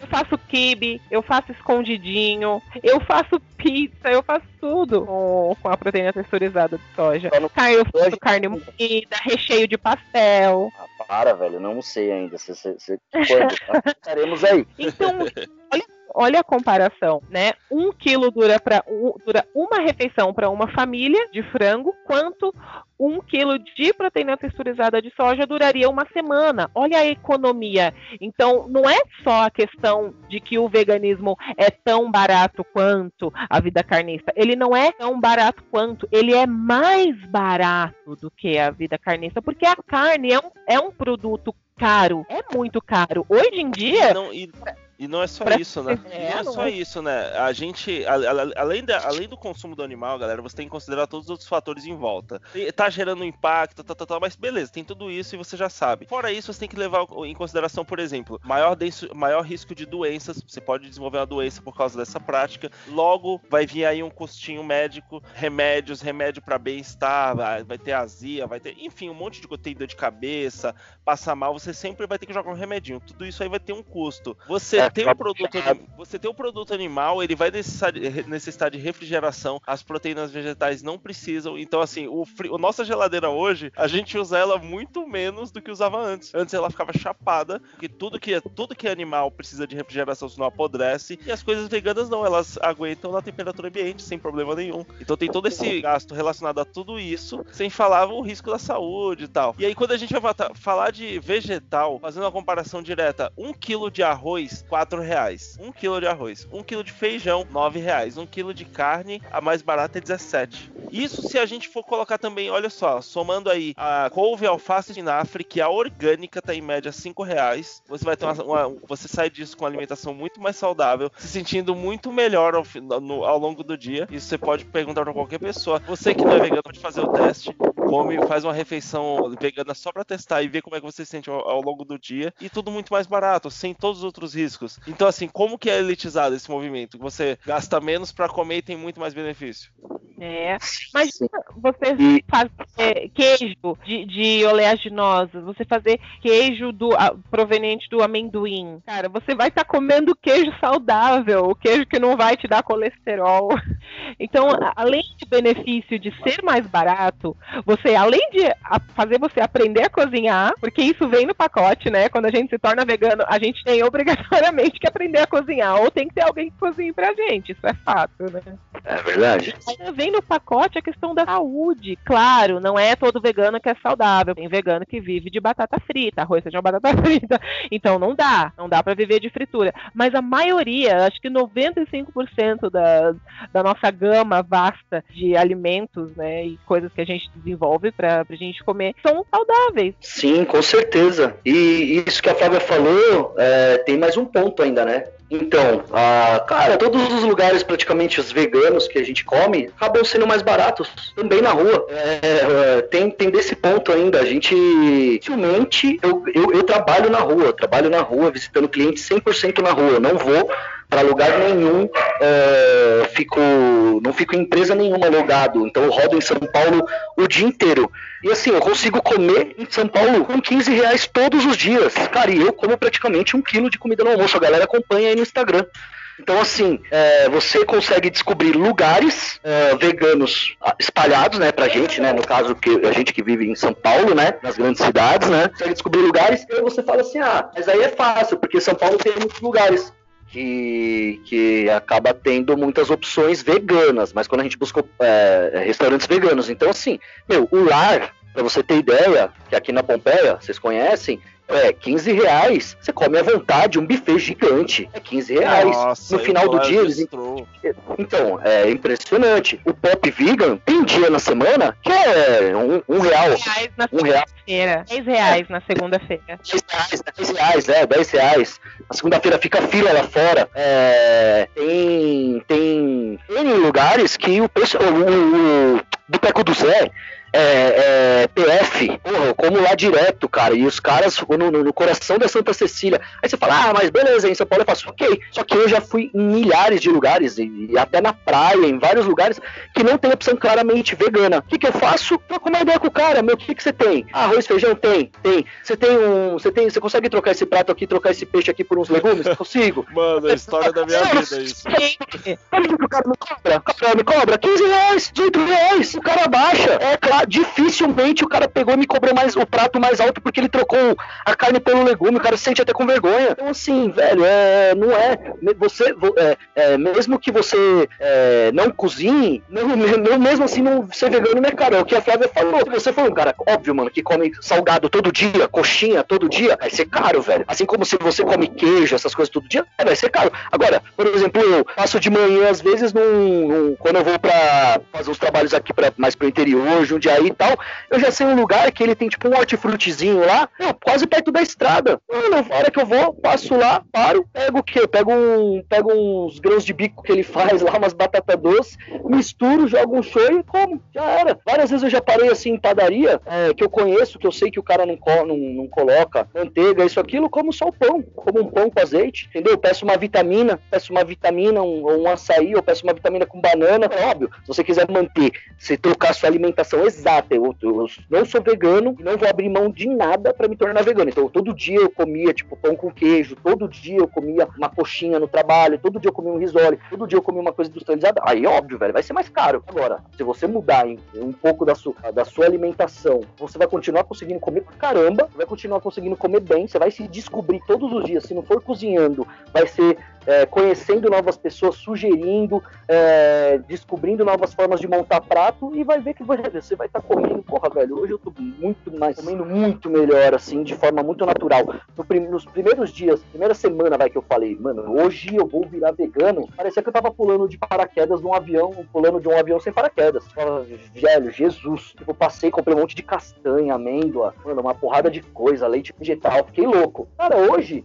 eu faço kibe, eu faço escondidinho, eu faço pizza, eu faço tudo com, com a proteína texturizada de soja. Carne, eu faço carne moída, recheio de pastel. Ah, para, velho, não sei ainda. [LAUGHS] Estaremos aí. Então, olha olha a comparação, né? Um quilo dura para um, dura uma refeição para uma família de frango, quanto um quilo de proteína texturizada de soja duraria uma semana. Olha a economia. Então, não é só a questão de que o veganismo é tão barato quanto a vida carnista. Ele não é tão barato quanto, ele é mais barato do que a vida carnista, porque a carne é um, é um produto caro, é muito caro. Hoje em dia. Não, e e não é só pra isso, né? É, não é só é. isso, né? A gente, a, a, além, da, além do consumo do animal, galera, você tem que considerar todos os outros fatores em volta. Tá gerando impacto, tá, tá, tá, mas beleza, tem tudo isso e você já sabe. Fora isso, você tem que levar em consideração, por exemplo, maior, denso, maior risco de doenças. Você pode desenvolver uma doença por causa dessa prática. Logo, vai vir aí um custinho médico, remédios, remédio para bem-estar, vai, vai, ter azia, vai ter, enfim, um monte de coisa, tem dor de cabeça, passar mal, você sempre vai ter que jogar um remedinho. Tudo isso aí vai ter um custo. Você tem um produto, você tem um produto animal, ele vai necessitar, necessitar de refrigeração, as proteínas vegetais não precisam. Então, assim, o, a nossa geladeira hoje, a gente usa ela muito menos do que usava antes. Antes ela ficava chapada, porque tudo que, tudo que é animal precisa de refrigeração, senão apodrece. E as coisas veganas não, elas aguentam na temperatura ambiente sem problema nenhum. Então tem todo esse gasto relacionado a tudo isso, sem falar o risco da saúde e tal. E aí, quando a gente vai falar de vegetal, fazendo uma comparação direta, um quilo de arroz, quatro reais. Um quilo de arroz. Um quilo de feijão, nove reais. Um quilo de carne, a mais barata é 17. Isso se a gente for colocar também, olha só, somando aí a couve, alface e espinafre, que a orgânica tá em média 5 reais. Você vai ter uma, uma, Você sai disso com uma alimentação muito mais saudável, se sentindo muito melhor ao, no, ao longo do dia. Isso você pode perguntar para qualquer pessoa. Você que não é vegano pode fazer o teste. Come, faz uma refeição vegana só para testar e ver como é que você se sente ao, ao longo do dia. E tudo muito mais barato, sem todos os outros riscos. Então, assim, como que é elitizado esse movimento? Você gasta menos para comer e tem muito mais benefício. É. Mas você e... fazer queijo de, de oleaginosas, você fazer queijo do, proveniente do amendoim. Cara, você vai estar tá comendo queijo saudável, o queijo que não vai te dar colesterol. [LAUGHS] Então, além do benefício de ser mais barato, você, além de fazer você aprender a cozinhar, porque isso vem no pacote, né? Quando a gente se torna vegano, a gente tem [LAUGHS] obrigatoriamente que aprender a cozinhar, ou tem que ter alguém que cozinhe pra gente, isso é fato, né? É verdade. Vem no pacote a questão da saúde. Claro, não é todo vegano que é saudável. Tem vegano que vive de batata frita, arroz, seja batata [LAUGHS] frita. Então não dá, não dá para viver de fritura. Mas a maioria, acho que 95% da, da nossa gama vasta de alimentos, né, e coisas que a gente desenvolve para a gente comer, são saudáveis. Sim, com certeza. E isso que a Flávia falou, é, tem mais um ponto ainda, né? Então, cara, todos os lugares praticamente os veganos que a gente come acabam sendo mais baratos também na rua. É, é, tem, tem desse ponto ainda. A gente, facilmente, eu, eu, eu trabalho na rua, trabalho na rua, visitando clientes 100% na rua. não vou para lugar nenhum, é, fico, não fico em empresa nenhuma logado. Então eu rodo em São Paulo o dia inteiro. E assim, eu consigo comer em São Paulo com 15 reais todos os dias. Cara, e eu como praticamente um quilo de comida no almoço. A galera acompanha aí no Instagram. Então, assim, é, você consegue descobrir lugares é, veganos espalhados, né, pra gente, né, no caso, que a gente que vive em São Paulo, né, nas grandes cidades, né, consegue descobrir lugares, e aí você fala assim, ah, mas aí é fácil, porque São Paulo tem muitos lugares que, que acaba tendo muitas opções veganas, mas quando a gente busca é, restaurantes veganos, então assim, meu, o lar, para você ter ideia, que aqui na Pompeia, vocês conhecem, é 15 reais. Você come à vontade, um buffet gigante. É 15 reais. Nossa, no final do dia, eles. Então, é impressionante. O pop vegan tem dia na semana que é um, um real. Reais na um real. 10 reais na segunda-feira. 10 reais, 10 reais, é, 10 reais. Na segunda-feira fica fila lá fora. É, tem, tem, tem lugares que o preço. O, o, o Boteco do Zé é, é, PF, porra, eu como lá direto, cara, e os caras no, no, coração da Santa Cecília. Aí você fala, ah, mas beleza, em São Paulo eu faço, ok. Só que eu já fui em milhares de lugares, e, e até na praia, em vários lugares, que não tem opção claramente vegana. O que, que eu faço? Troco uma ideia com o cara, meu, o que, que você tem? Arroz, feijão? Tem, tem. Você tem um. Você tem. Você consegue trocar esse prato aqui, trocar esse peixe aqui por uns legumes? [LAUGHS] Consigo. Mano, a história da minha vida é isso. o cara me cobra? Me cobra 15 reais, 18 reais. O cara baixa. É claro dificilmente o cara pegou e me cobrou mais o prato mais alto porque ele trocou a carne pelo legume, o cara se sente até com vergonha. Então, assim, velho, é, não é. Você, é, é, mesmo que você é, não cozinhe, não, [LAUGHS] não, mesmo assim não ser vegano não é caro. É o que a Flávia falou. Você for um cara, óbvio, mano, que come salgado todo dia, coxinha todo dia, vai ser caro, velho. Assim como se você come queijo, essas coisas todo dia, é, vai ser caro. Agora, por exemplo, eu passo de manhã, às vezes, num, num quando eu vou pra fazer os trabalhos aqui pra, mais pro interior, Jundiaí, aí e tal, eu já sei um lugar que ele tem tipo um hortifrutezinho lá, quase perto da estrada. Mano, hora que eu vou, passo lá, paro, pego o quê? Pego, um, pego uns grãos de bico que ele [LAUGHS] faz lá, umas batata doce, misturo, jogo um show e como. Já era. Várias vezes eu já parei assim em padaria, é, que eu conheço, que eu sei que o cara não, não, não coloca manteiga, isso, aquilo, como só o pão. Como um pão com azeite, entendeu? Eu peço uma vitamina, peço uma vitamina, um, um açaí, eu peço uma vitamina com banana. É óbvio, se você quiser manter, se trocar sua alimentação exata, Exato, eu, eu não sou vegano e não vou abrir mão de nada pra me tornar vegano. Então, todo dia eu comia, tipo, pão com queijo, todo dia eu comia uma coxinha no trabalho, todo dia eu comia um risole, todo dia eu comia uma coisa industrializada. Aí, óbvio, velho, vai ser mais caro. Agora, se você mudar um pouco da sua, da sua alimentação, você vai continuar conseguindo comer pra caramba, vai continuar conseguindo comer bem, você vai se descobrir todos os dias. Se não for cozinhando, vai ser é, conhecendo novas pessoas, sugerindo, é, descobrindo novas formas de montar prato e vai ver que você vai tá comendo, porra, velho, hoje eu tô muito mais, comendo muito melhor, assim, de forma muito natural. No, nos primeiros dias, primeira semana, vai, que eu falei, mano, hoje eu vou virar vegano, parecia que eu tava pulando de paraquedas num avião, pulando de um avião sem paraquedas. Fala, velho, Jesus. Tipo, passei, comprei um monte de castanha, amêndoa, mano, uma porrada de coisa, leite vegetal, fiquei louco. Cara, hoje,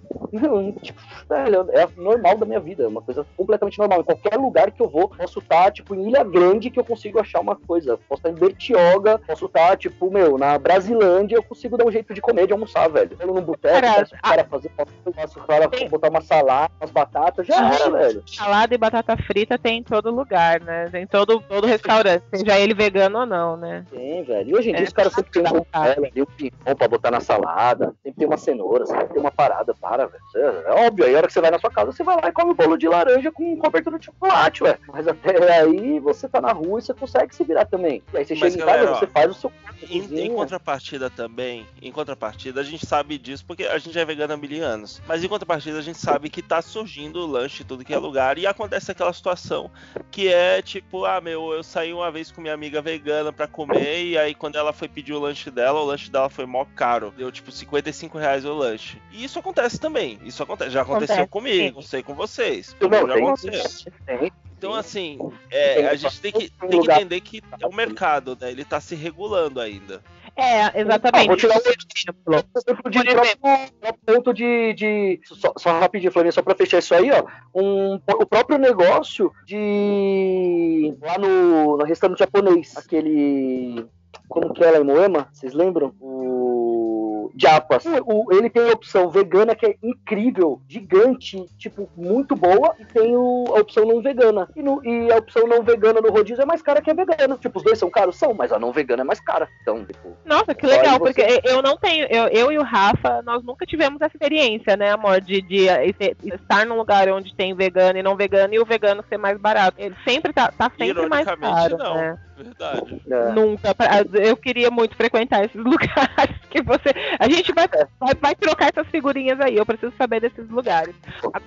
tipo, velho, é normal da minha vida, é uma coisa completamente normal. Em qualquer lugar que eu vou, posso estar, tipo, em Ilha Grande que eu consigo achar uma coisa. Posso estar em Bertioga, posso estar, tipo, meu, na Brasilândia, eu consigo dar um jeito de comer, de almoçar, velho. Eu num boteco, o cara fazer, posso cara botar uma salada, umas batatas, já era, velho. Salada e batata frita tem em todo lugar, né? Tem em todo, todo restaurante, seja ele vegano ou não, né? Tem, velho. E hoje em dia é, os caras sempre tem um ali, um pimão pra botar na salada, sempre tem uma cenoura, sempre tem uma parada, para, velho. É, é óbvio, aí a hora que você vai na sua casa, você vai lá e come bolo de laranja com cobertura de chocolate, ué. Mas até aí você tá na rua e você consegue se virar também. E aí você Mas, chega em casa, ó, você faz o seu. Em, em, contrapartida também, em contrapartida, a gente sabe disso porque a gente é vegano há mil anos. Mas em contrapartida, a gente sabe que tá surgindo lanche tudo que é lugar e acontece aquela situação que é tipo, ah, meu, eu saí uma vez com minha amiga vegana pra comer e aí quando ela foi pedir o lanche dela, o lanche dela foi mó caro. Deu tipo 55 reais o lanche. E isso acontece também. Isso acontece. Já aconteceu acontece, comigo, sim. sei com vocês. Não, Então, assim, é, a gente tem que, tem que entender que é o mercado, né? Ele tá se regulando ainda. É, exatamente. Ah, vou tirar um exemplo. Ponto de. de só, só rapidinho, Flamengo, só pra fechar isso aí, ó. Um, o próprio negócio de. Lá no, no restaurante japonês, aquele. Como que é lá em Moema? Vocês lembram? O Japas. O, ele tem a opção vegana que é incrível, gigante, tipo, muito boa, e tem o, a opção não vegana. E, no, e, a opção não vegana no rodízio é mais cara que a vegana. Tipo, os dois são caros? São, mas a não vegana é mais cara. Então, tipo. Nossa, que legal, você... porque eu não tenho. Eu, eu e o Rafa, nós nunca tivemos essa experiência, né, amor? De, de, de estar num lugar onde tem vegano e não vegano e o vegano ser mais barato. Ele sempre tá, tá sempre mais caro. Não. Né? Verdade. É. Nunca. Eu queria muito frequentar esses [LAUGHS] lugares que você. A gente vai, vai, vai, trocar essas figurinhas aí. Eu preciso saber desses lugares.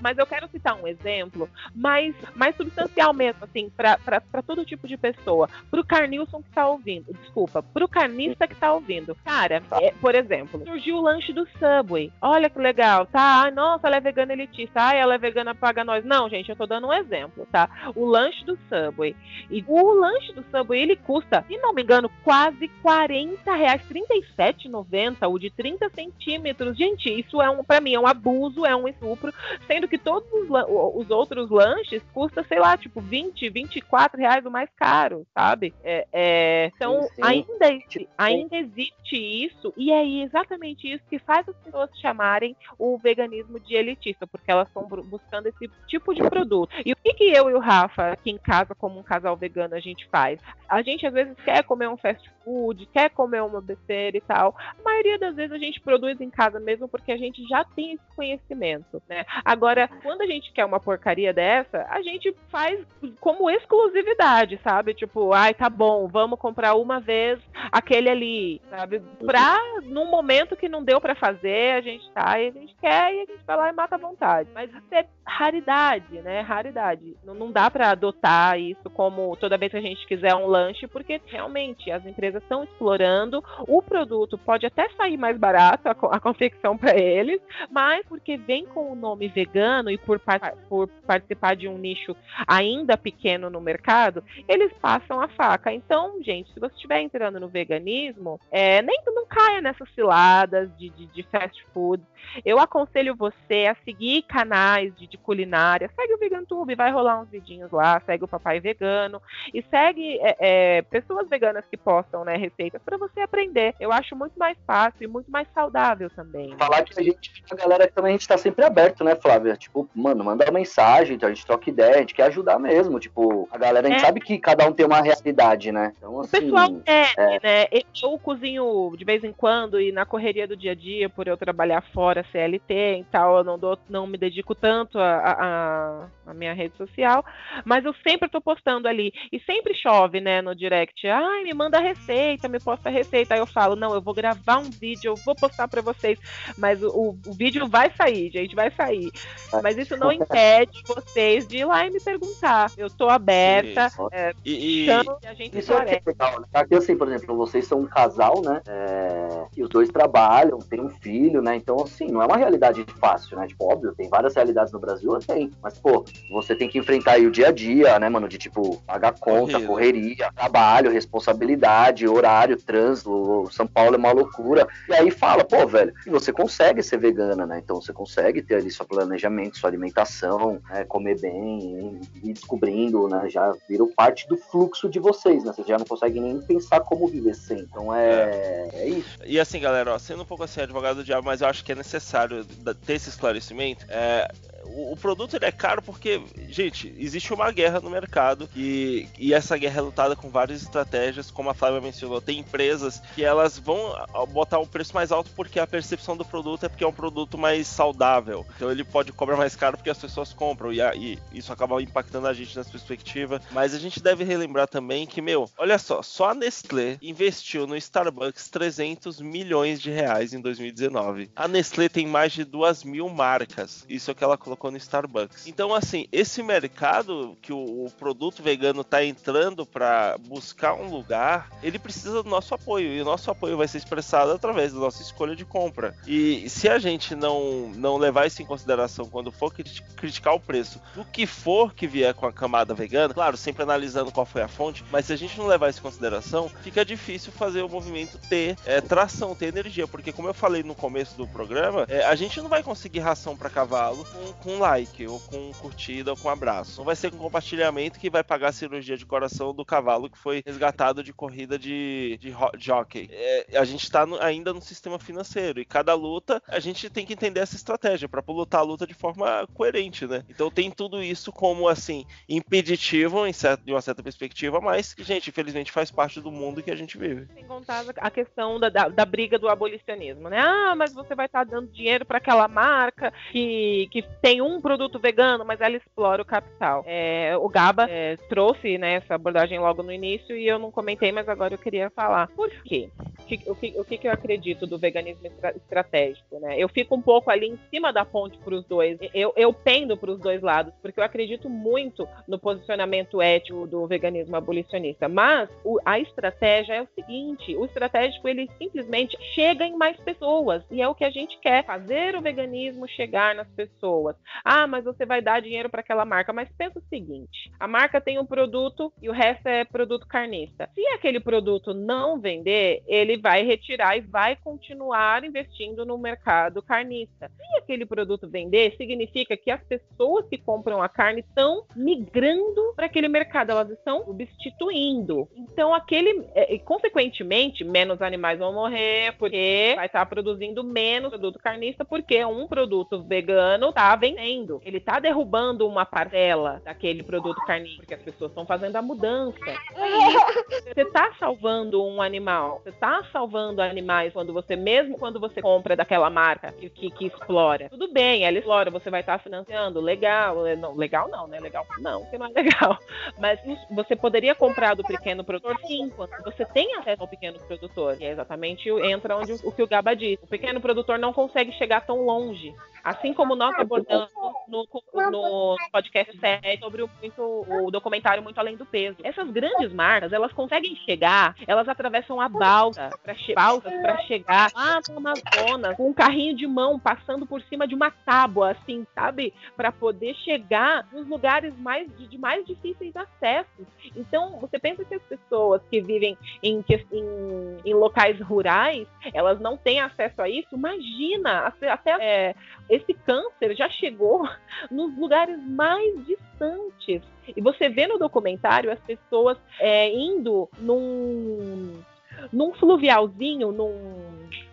Mas eu quero citar um exemplo mais, mais substancial mesmo, assim, para todo tipo de pessoa. Pro Carnilson que tá ouvindo. Desculpa, pro carnista que tá ouvindo. Cara, é, por exemplo, surgiu o lanche do Subway. Olha que legal, tá? Ai, nossa, ela é vegana elitista. Ai, ela é vegana, paga nós. Não, gente, eu tô dando um exemplo, tá? O lanche do Subway. E o lanche do Subway ele custa, se não me engano, quase 40 reais, 37,90, o de 30 centímetros. Gente, isso é um, para mim, é um abuso, é um estupro, sendo que todos os, os, outros lanches custam, sei lá, tipo 20, 24 reais o mais caro, sabe? É, é, então, sim, sim. Ainda, ainda existe isso, e é exatamente isso que faz as pessoas chamarem o veganismo de elitista, porque elas estão buscando esse tipo de produto. E o que, que eu e o Rafa, aqui em casa, como um casal vegano, a gente faz? A gente às vezes quer comer um fast food, quer comer uma besteira e tal. A maioria das vezes a gente produz em casa mesmo porque a gente já tem esse conhecimento, né? Agora, quando a gente quer uma porcaria dessa, a gente faz como exclusividade, sabe? Tipo, ai, tá bom, vamos comprar uma vez aquele ali, sabe? Pra, num momento que não deu para fazer, a gente tá e a gente quer e a gente vai lá e mata à vontade. Mas isso é raridade, né? Raridade. Não, não dá para adotar isso como toda vez que a gente quiser um lanche, porque realmente as empresas estão explorando. O produto pode até sair mais barato, a, a confecção para eles, mas porque vem com o nome vegano e por, por participar de um nicho ainda pequeno no mercado, eles passam a faca. Então, gente, se você estiver entrando no veganismo, é, nem não caia nessas ciladas de, de, de fast food. Eu aconselho você a seguir canais de, de culinária. Segue o VeganTube, vai rolar uns vidinhos lá. Segue o Papai Vegano. E segue é, é, pessoas veganas que postam né, receitas para você aprender. Eu acho muito mais fácil e muito mais saudável também. Falar que a gente, a galera também a gente tá sempre aberto, né, Flávia? Tipo, mano, manda uma mensagem, então a gente troca ideia, a gente quer ajudar mesmo. Tipo, a galera, a gente É. sabe que cada um tem uma realidade, né? Então, O assim. pessoal é, né? Eu cozinho de vez em quando e na correria do dia a dia, por eu trabalhar fora CLT e tal, eu não, dou, não me dedico tanto à a, a, a minha rede social, mas eu sempre tô postando ali. E sempre chove, né, no direct. Ai, me manda receita, me posta receita. Aí eu falo, não, eu vou gravar um vídeo, eu vou postar pra vocês. Mas o, o, vídeo vai sair, gente, vai sair. Mas isso não impede vocês de ir lá e me perguntar. Eu tô aberta, Isso. é, E, e- a gente Isso é é legal, né? Aqui, assim, por exemplo, vocês são um casal, né? É, E os dois trabalham, têm um filho, né? Então, assim, não é uma realidade fácil, né? Tipo, óbvio, tem várias realidades no Brasil, tem. Mas, pô, você tem que enfrentar aí o dia a dia, né, mano? De, tipo, pagar conta, correria, trabalho, responsabilidade, horário, trânsito. São Paulo é uma loucura. E aí fala, pô, velho, e você consegue ser vegana, né? Então, você consegue ter ali seu planejamento, sua alimentação, né? comer bem, e descobrindo, né? Já virou parte do fluxo de vocês, né? Vocês já não conseguem nem pensar como viver sem. Então é, é isso. E assim, galera, ó, sendo um pouco assim, advogado do diabo, mas eu acho que é necessário ter esse esclarecimento. É, o, o produto ele é caro porque, gente, existe uma guerra no mercado e, e essa guerra é lutada com várias estratégias, como a Flávia Tem empresas que elas vão ah, botar o preço mais alto porque a percepção do produto é porque é um produto mais saudável. Então ele pode cobrar mais caro porque as pessoas compram e, e isso acaba impactando a gente nessa perspectiva. Mas a gente deve relembrar também que, meu, olha só, só a Nestlé investiu no Starbucks 300 milhões de reais em 2019. A Nestlé tem mais de 2 mil marcas. Isso é o que ela colocou no Starbucks. Então, assim, esse mercado que o, o produto vegano tá entrando para buscar um lugar, ele precisa do nosso apoio. E o nosso apoio vai ser expressado através da nossa escolha de compra. E se a gente não, não levar isso em consideração quando for criti- criticar o preço do que for que vier com a camada vegana, claro, sempre analisando qual foi a fonte, mas se a gente não levar isso em consideração, fica difícil fazer o movimento ter é, tração, ter energia, porque como eu falei no começo do programa, é, a gente não vai conseguir ração para cavalo com, com like, ou com curtida, ou com abraço. Não vai ser com compartilhamento que vai pagar a cirurgia de coração do cavalo que foi resgatado de corrida de, de ho- jockey. É, a gente está ainda no sistema financeiro e cada luta a gente tem que entender essa estratégia para lutar a luta de forma coerente, né? Então tem tudo isso como assim impeditivo em certo, de uma certa perspectiva, mas que, gente, infelizmente faz parte do mundo que a gente vive. Sem contar a questão da, da, da briga do abolicionismo, né? Ah, mas você vai estar dando dinheiro para aquela marca que, que tem um produto vegano, mas ela explora o capital. É, o Gaba é, trouxe né, essa abordagem logo no início e eu não comentei, mas agora eu queria falar. Por quê? O que, o que, eu acredito do veganismo estra- estratégico, né? Eu fico um pouco ali em cima da ponte para os dois. Eu, eu pendo para os dois lados, porque eu acredito muito no posicionamento ético do veganismo abolicionista. Mas o- a estratégia é o seguinte: o estratégico ele simplesmente chega em mais pessoas e é o que a gente quer fazer o veganismo chegar nas pessoas. Ah, mas você vai dar dinheiro para aquela marca. Mas pensa o seguinte: a marca tem um produto e o resto é produto carnista. Se aquele produto não vender, ele vai retirar e vai continuar investindo no mercado carnista. Se aquele produto vender, significa que as pessoas que compram a carne estão migrando para aquele mercado, elas estão substituindo. Então, aquele, é, e, consequentemente, menos animais vão morrer, porque vai estar produzindo menos produto carnista, porque um produto vegano está vendendo. Ele está derrubando uma parcela daquele produto carnista, porque as pessoas estão fazendo a mudança. [LAUGHS] Você está salvando um animal, você está salvando animais quando você, mesmo quando você compra daquela marca que, que, que explora. Tudo bem, ela explora, você vai estar financiando, legal. é, Não, legal não, né? Legal não, que não é [LAUGHS] legal. Mas você poderia comprar do pequeno produtor, sim, quando você tem acesso ao pequeno produtor. E é exatamente entra onde o, o que o Gaba disse. O pequeno produtor não consegue chegar tão longe. Assim como nós abordamos no, no podcast 7 sobre o, muito, o documentário Muito Além do Peso. Essas grandes marcas, elas conseguem chegar, elas atravessam a balsa para che chegar lá no Amazonas com um carrinho de mão passando por cima de uma tábua, assim, sabe? Para poder chegar nos lugares mais de, de mais difíceis acessos. Então, você pensa que as pessoas que vivem em, em, em locais rurais, elas não têm acesso a isso? Imagina, até, até, é, esse câncer já chegou [LAUGHS] nos lugares mais distantes constantes. E você vê no documentário as pessoas é, indo num, num fluvialzinho, num,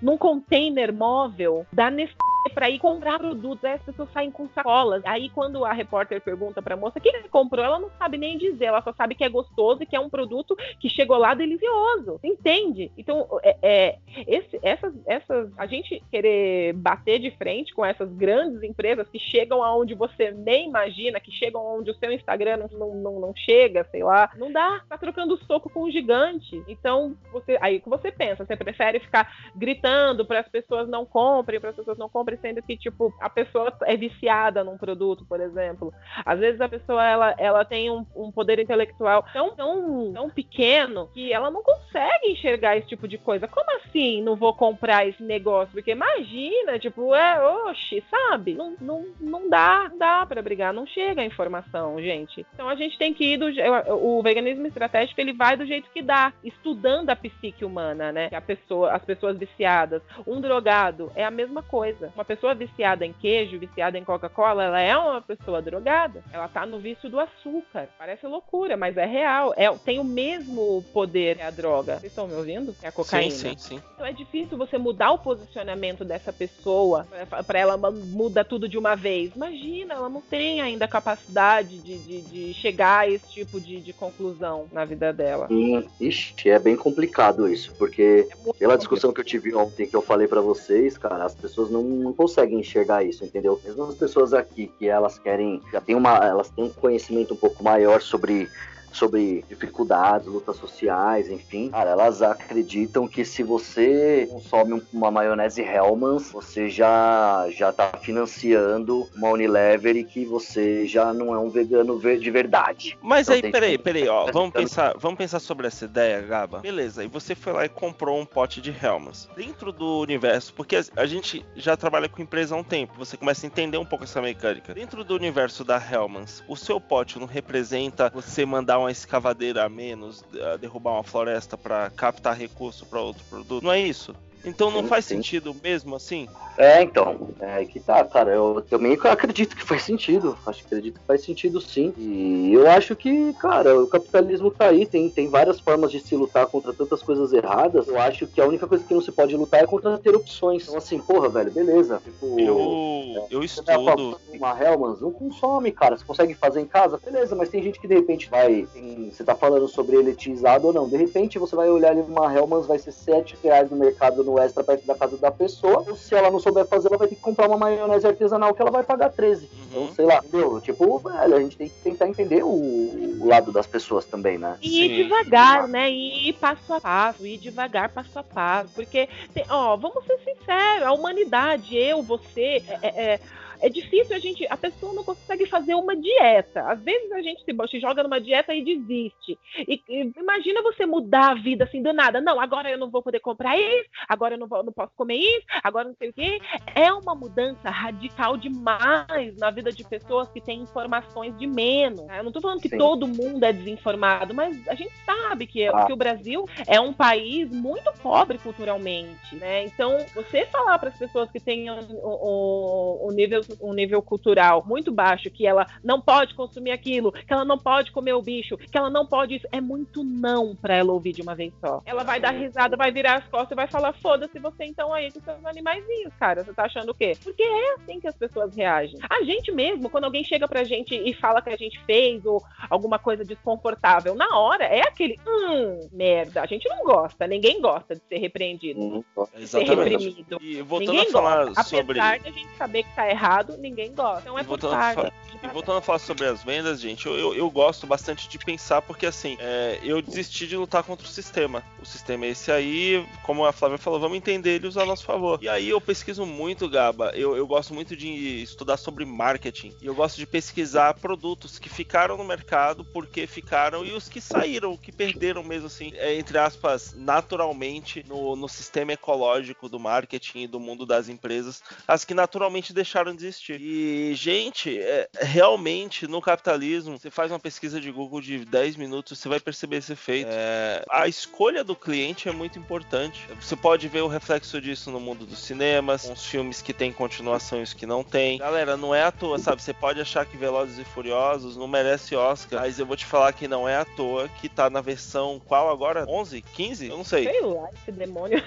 num container móvel da Nestlé para ir comprar produtos. Aí as pessoas saem com sacolas. Aí quando a repórter pergunta para a moça o que comprou, ela não sabe nem dizer. Ela só sabe que é gostoso e que é um produto que chegou lá delicioso. Entende? Então, é, é esse, essas, essas, a gente querer bater de frente com essas grandes empresas que chegam aonde você nem imagina, que chegam onde o seu Instagram não, não, não chega, sei lá, não dá. Tá trocando soco com um gigante. Então, você, aí que você pensa, você prefere ficar gritando para as pessoas não comprem, para as pessoas não comprem sendo que, tipo, a pessoa é viciada num produto, por exemplo. Às vezes a pessoa, ela, ela tem um, um poder intelectual tão, tão, tão pequeno que ela não consegue enxergar esse tipo de coisa. Como assim não vou comprar esse negócio? Porque imagina, tipo, é, oxe, sabe? Não, não, não dá, dá para brigar, não chega a informação, gente. Então a gente tem que ir do o veganismo estratégico, ele vai do jeito que dá, estudando a psique humana, né? A pessoa, as pessoas viciadas, um drogado é a mesma coisa. Uma pessoa viciada em queijo, viciada em Coca-Cola, ela é uma pessoa drogada. Ela tá no vício do açúcar. Parece loucura, mas é real. É, tem o mesmo poder que a droga. Vocês estão me ouvindo? É a cocaína. Sim, sim, sim. Então é difícil você mudar o posicionamento dessa pessoa para ela mudar tudo de uma vez. Imagina, ela não tem ainda capacidade de, de, de chegar a esse tipo de, de, conclusão na vida dela. Sim, ixi, é bem complicado isso, porque é pela discussão que eu tive ontem, que eu falei para vocês, cara, as pessoas não, não conseguem enxergar isso, entendeu? Mesmo as pessoas aqui que elas querem, já tem uma, elas têm um conhecimento um pouco maior sobre sobre dificuldades, lutas sociais, enfim. Cara, elas acreditam que se você consome uma maionese Hellmann's, você já já tá financiando uma Unilever e que você já não é um vegano de verdade. Mas então, aí, peraí, peraí, ó, vamos pensar, vamos pensar sobre essa ideia, Gaba. Beleza, e você foi lá e comprou um pote de Hellmann's. Dentro do universo, porque a gente já trabalha com empresa há um tempo, você começa a entender um pouco essa mecânica. Dentro do universo da Hellmann's, o seu pote não representa você mandar uma escavadeira a menos, derrubar uma floresta para captar recurso para outro produto. Não é isso? Então não sim, faz sim. sentido mesmo assim? É, então. É que tá, cara. Eu também acredito que faz sentido. Acho que acredito que faz sentido sim. E eu acho que, cara, o capitalismo tá aí. Tem, tem várias formas de se lutar contra tantas coisas erradas. Eu acho que a única coisa que não se pode lutar é contra ter opções. Então, assim, porra, velho, beleza. Tipo, eu, é, eu estudo. Uma Hellmann's, não consome, cara. Você consegue fazer em casa? Beleza, mas tem gente que de repente vai. Tem, você tá falando sobre elitizado ou não. De repente você vai olhar ali uma Hellmann's, vai ser 7 reais no mercado no extra perto da casa da pessoa. Ou se ela não souber fazer, ela vai ter que comprar uma maionese artesanal que ela vai pagar 13. Uhum. Então, sei lá, entendeu? Tipo, velho, a gente tem que tentar entender o, o lado das pessoas também, né? E ir devagar, né? E ir passo a passo, ir devagar, passo a passo. Porque, tem, ó, vamos ser sinceros, a humanidade, eu, você, é, é, é difícil a gente. A pessoa não consegue fazer uma dieta. Às vezes a gente se, se joga numa dieta e desiste. E, e, imagina você mudar a vida assim do nada. Não, agora eu não vou poder comprar isso, agora eu não, vou, não posso comer isso, agora não sei o quê. É uma mudança radical demais na vida de pessoas que têm informações de menos. Eu não estou falando que Sim. todo mundo é desinformado, mas a gente sabe que, ah. que o Brasil é um país muito pobre culturalmente, né? Então, você falar para as pessoas que têm o, o, o nível um nível cultural muito baixo, que ela não pode consumir aquilo, que ela não pode comer o bicho, que ela não pode isso, é muito não para ela ouvir de uma vez só. Ela vai dar risada, vai virar as costas e vai falar: foda-se você então aí com seus animaizinhos, cara. Você tá achando o quê? Porque é assim que as pessoas reagem. A gente mesmo, quando alguém chega pra gente e fala que a gente fez ou alguma coisa desconfortável, na hora é aquele hum, merda. A gente não gosta, ninguém gosta de ser repreendido. Hum, de ser reprimido. E voltando ninguém a falar gosta. sobre. Apesar de a gente saber que tá errado ninguém gosta. Então é por parte. E voltando a falar sobre as vendas, gente, eu, eu, eu gosto bastante de pensar, porque assim, é, eu desisti de lutar contra o sistema. O sistema é esse aí, como a Flávia falou, vamos entender ele e usar a nosso favor. E aí eu pesquiso muito, Gaba. Eu, eu gosto muito de estudar sobre marketing. E eu gosto de pesquisar produtos que ficaram no mercado, porque ficaram, e os que saíram, que perderam mesmo, assim, é, entre aspas, naturalmente no, no sistema ecológico do marketing e do mundo das empresas, as que naturalmente deixaram de existir. E, gente, é, realmente no capitalismo, você faz uma pesquisa de Google de 10 minutos, você vai perceber esse efeito. É, a escolha do cliente é muito importante. Você pode ver o reflexo disso no mundo dos cinemas, com os filmes que tem continuação e os que não tem. Galera, não é à toa, sabe? Você pode achar que Velozes e Furiosos não merece Oscar, mas eu vou te falar que não é à toa que tá na versão qual agora? 11? 15? Eu não sei. Sei lá, esse demônio.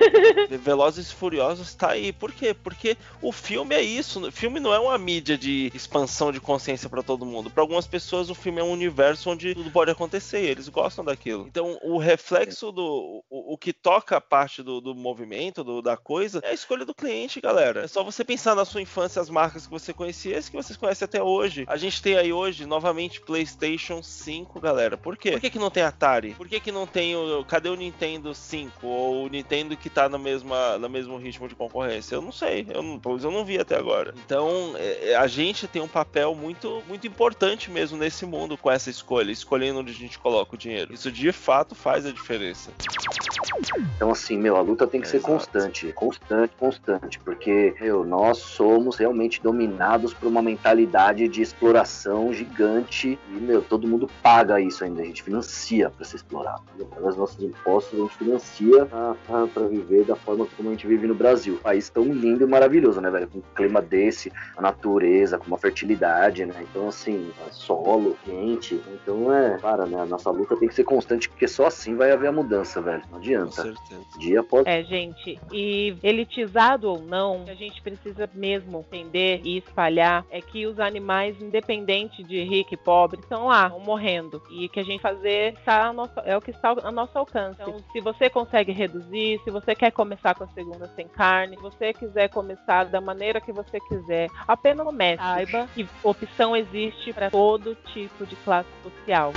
Velozes e Furiosos tá aí. Por quê? Porque o filme é isso. O filme não é uma mídia de expansão de consciência para todo mundo. Para algumas pessoas, o filme é um universo onde tudo pode acontecer. eles gostam daquilo. Então, o reflexo do. O, o que toca a parte do, do movimento, do, da coisa, é a escolha do cliente, galera. É só você pensar na sua infância as marcas que você conhecia, as que vocês conhecem até hoje. A gente tem aí hoje, novamente, PlayStation 5, galera. Por quê? Por que, que não tem Atari? Por que, que não tem o. Cadê o Nintendo 5? Ou o Nintendo que tá no, mesma, no mesmo ritmo de concorrência? Eu não sei. Eu não, eu não vi até agora. Então, é, a gente tem um papel muito, muito importante mesmo nesse mundo com essa escolha, escolhendo onde a gente coloca o dinheiro. Isso de fato faz a diferença. Então, assim, meu, a luta tem que É, ser exato. constante, constante, constante, porque, meu, nós somos realmente dominados por uma mentalidade de exploração gigante e, meu, todo mundo paga isso ainda, a gente financia pra ser explorado. Através dos nossos impostos, a gente financia pra viver da forma como a gente vive no Brasil. Um país tão lindo e maravilhoso, né, velho? Com um clima desse, a natureza, com uma fertilidade, né? Então, assim, é solo, quente. Então, é, para, né? A nossa luta tem que ser constante, porque só assim vai haver a mudança, velho. Não Com adianta. certeza. Dia após É, gente, e elitizado ou não, o que a gente precisa mesmo entender e espalhar é que os animais, independente de rico e pobre, estão lá, estão morrendo. E que a gente fazer está a nosso- é o que está ao nosso alcance. Então, se você consegue reduzir, se você quer começar com a segunda sem carne, se você quiser começar da maneira que você quiser, apenas comece. Saiba que opção existe para todo tipo de classe social.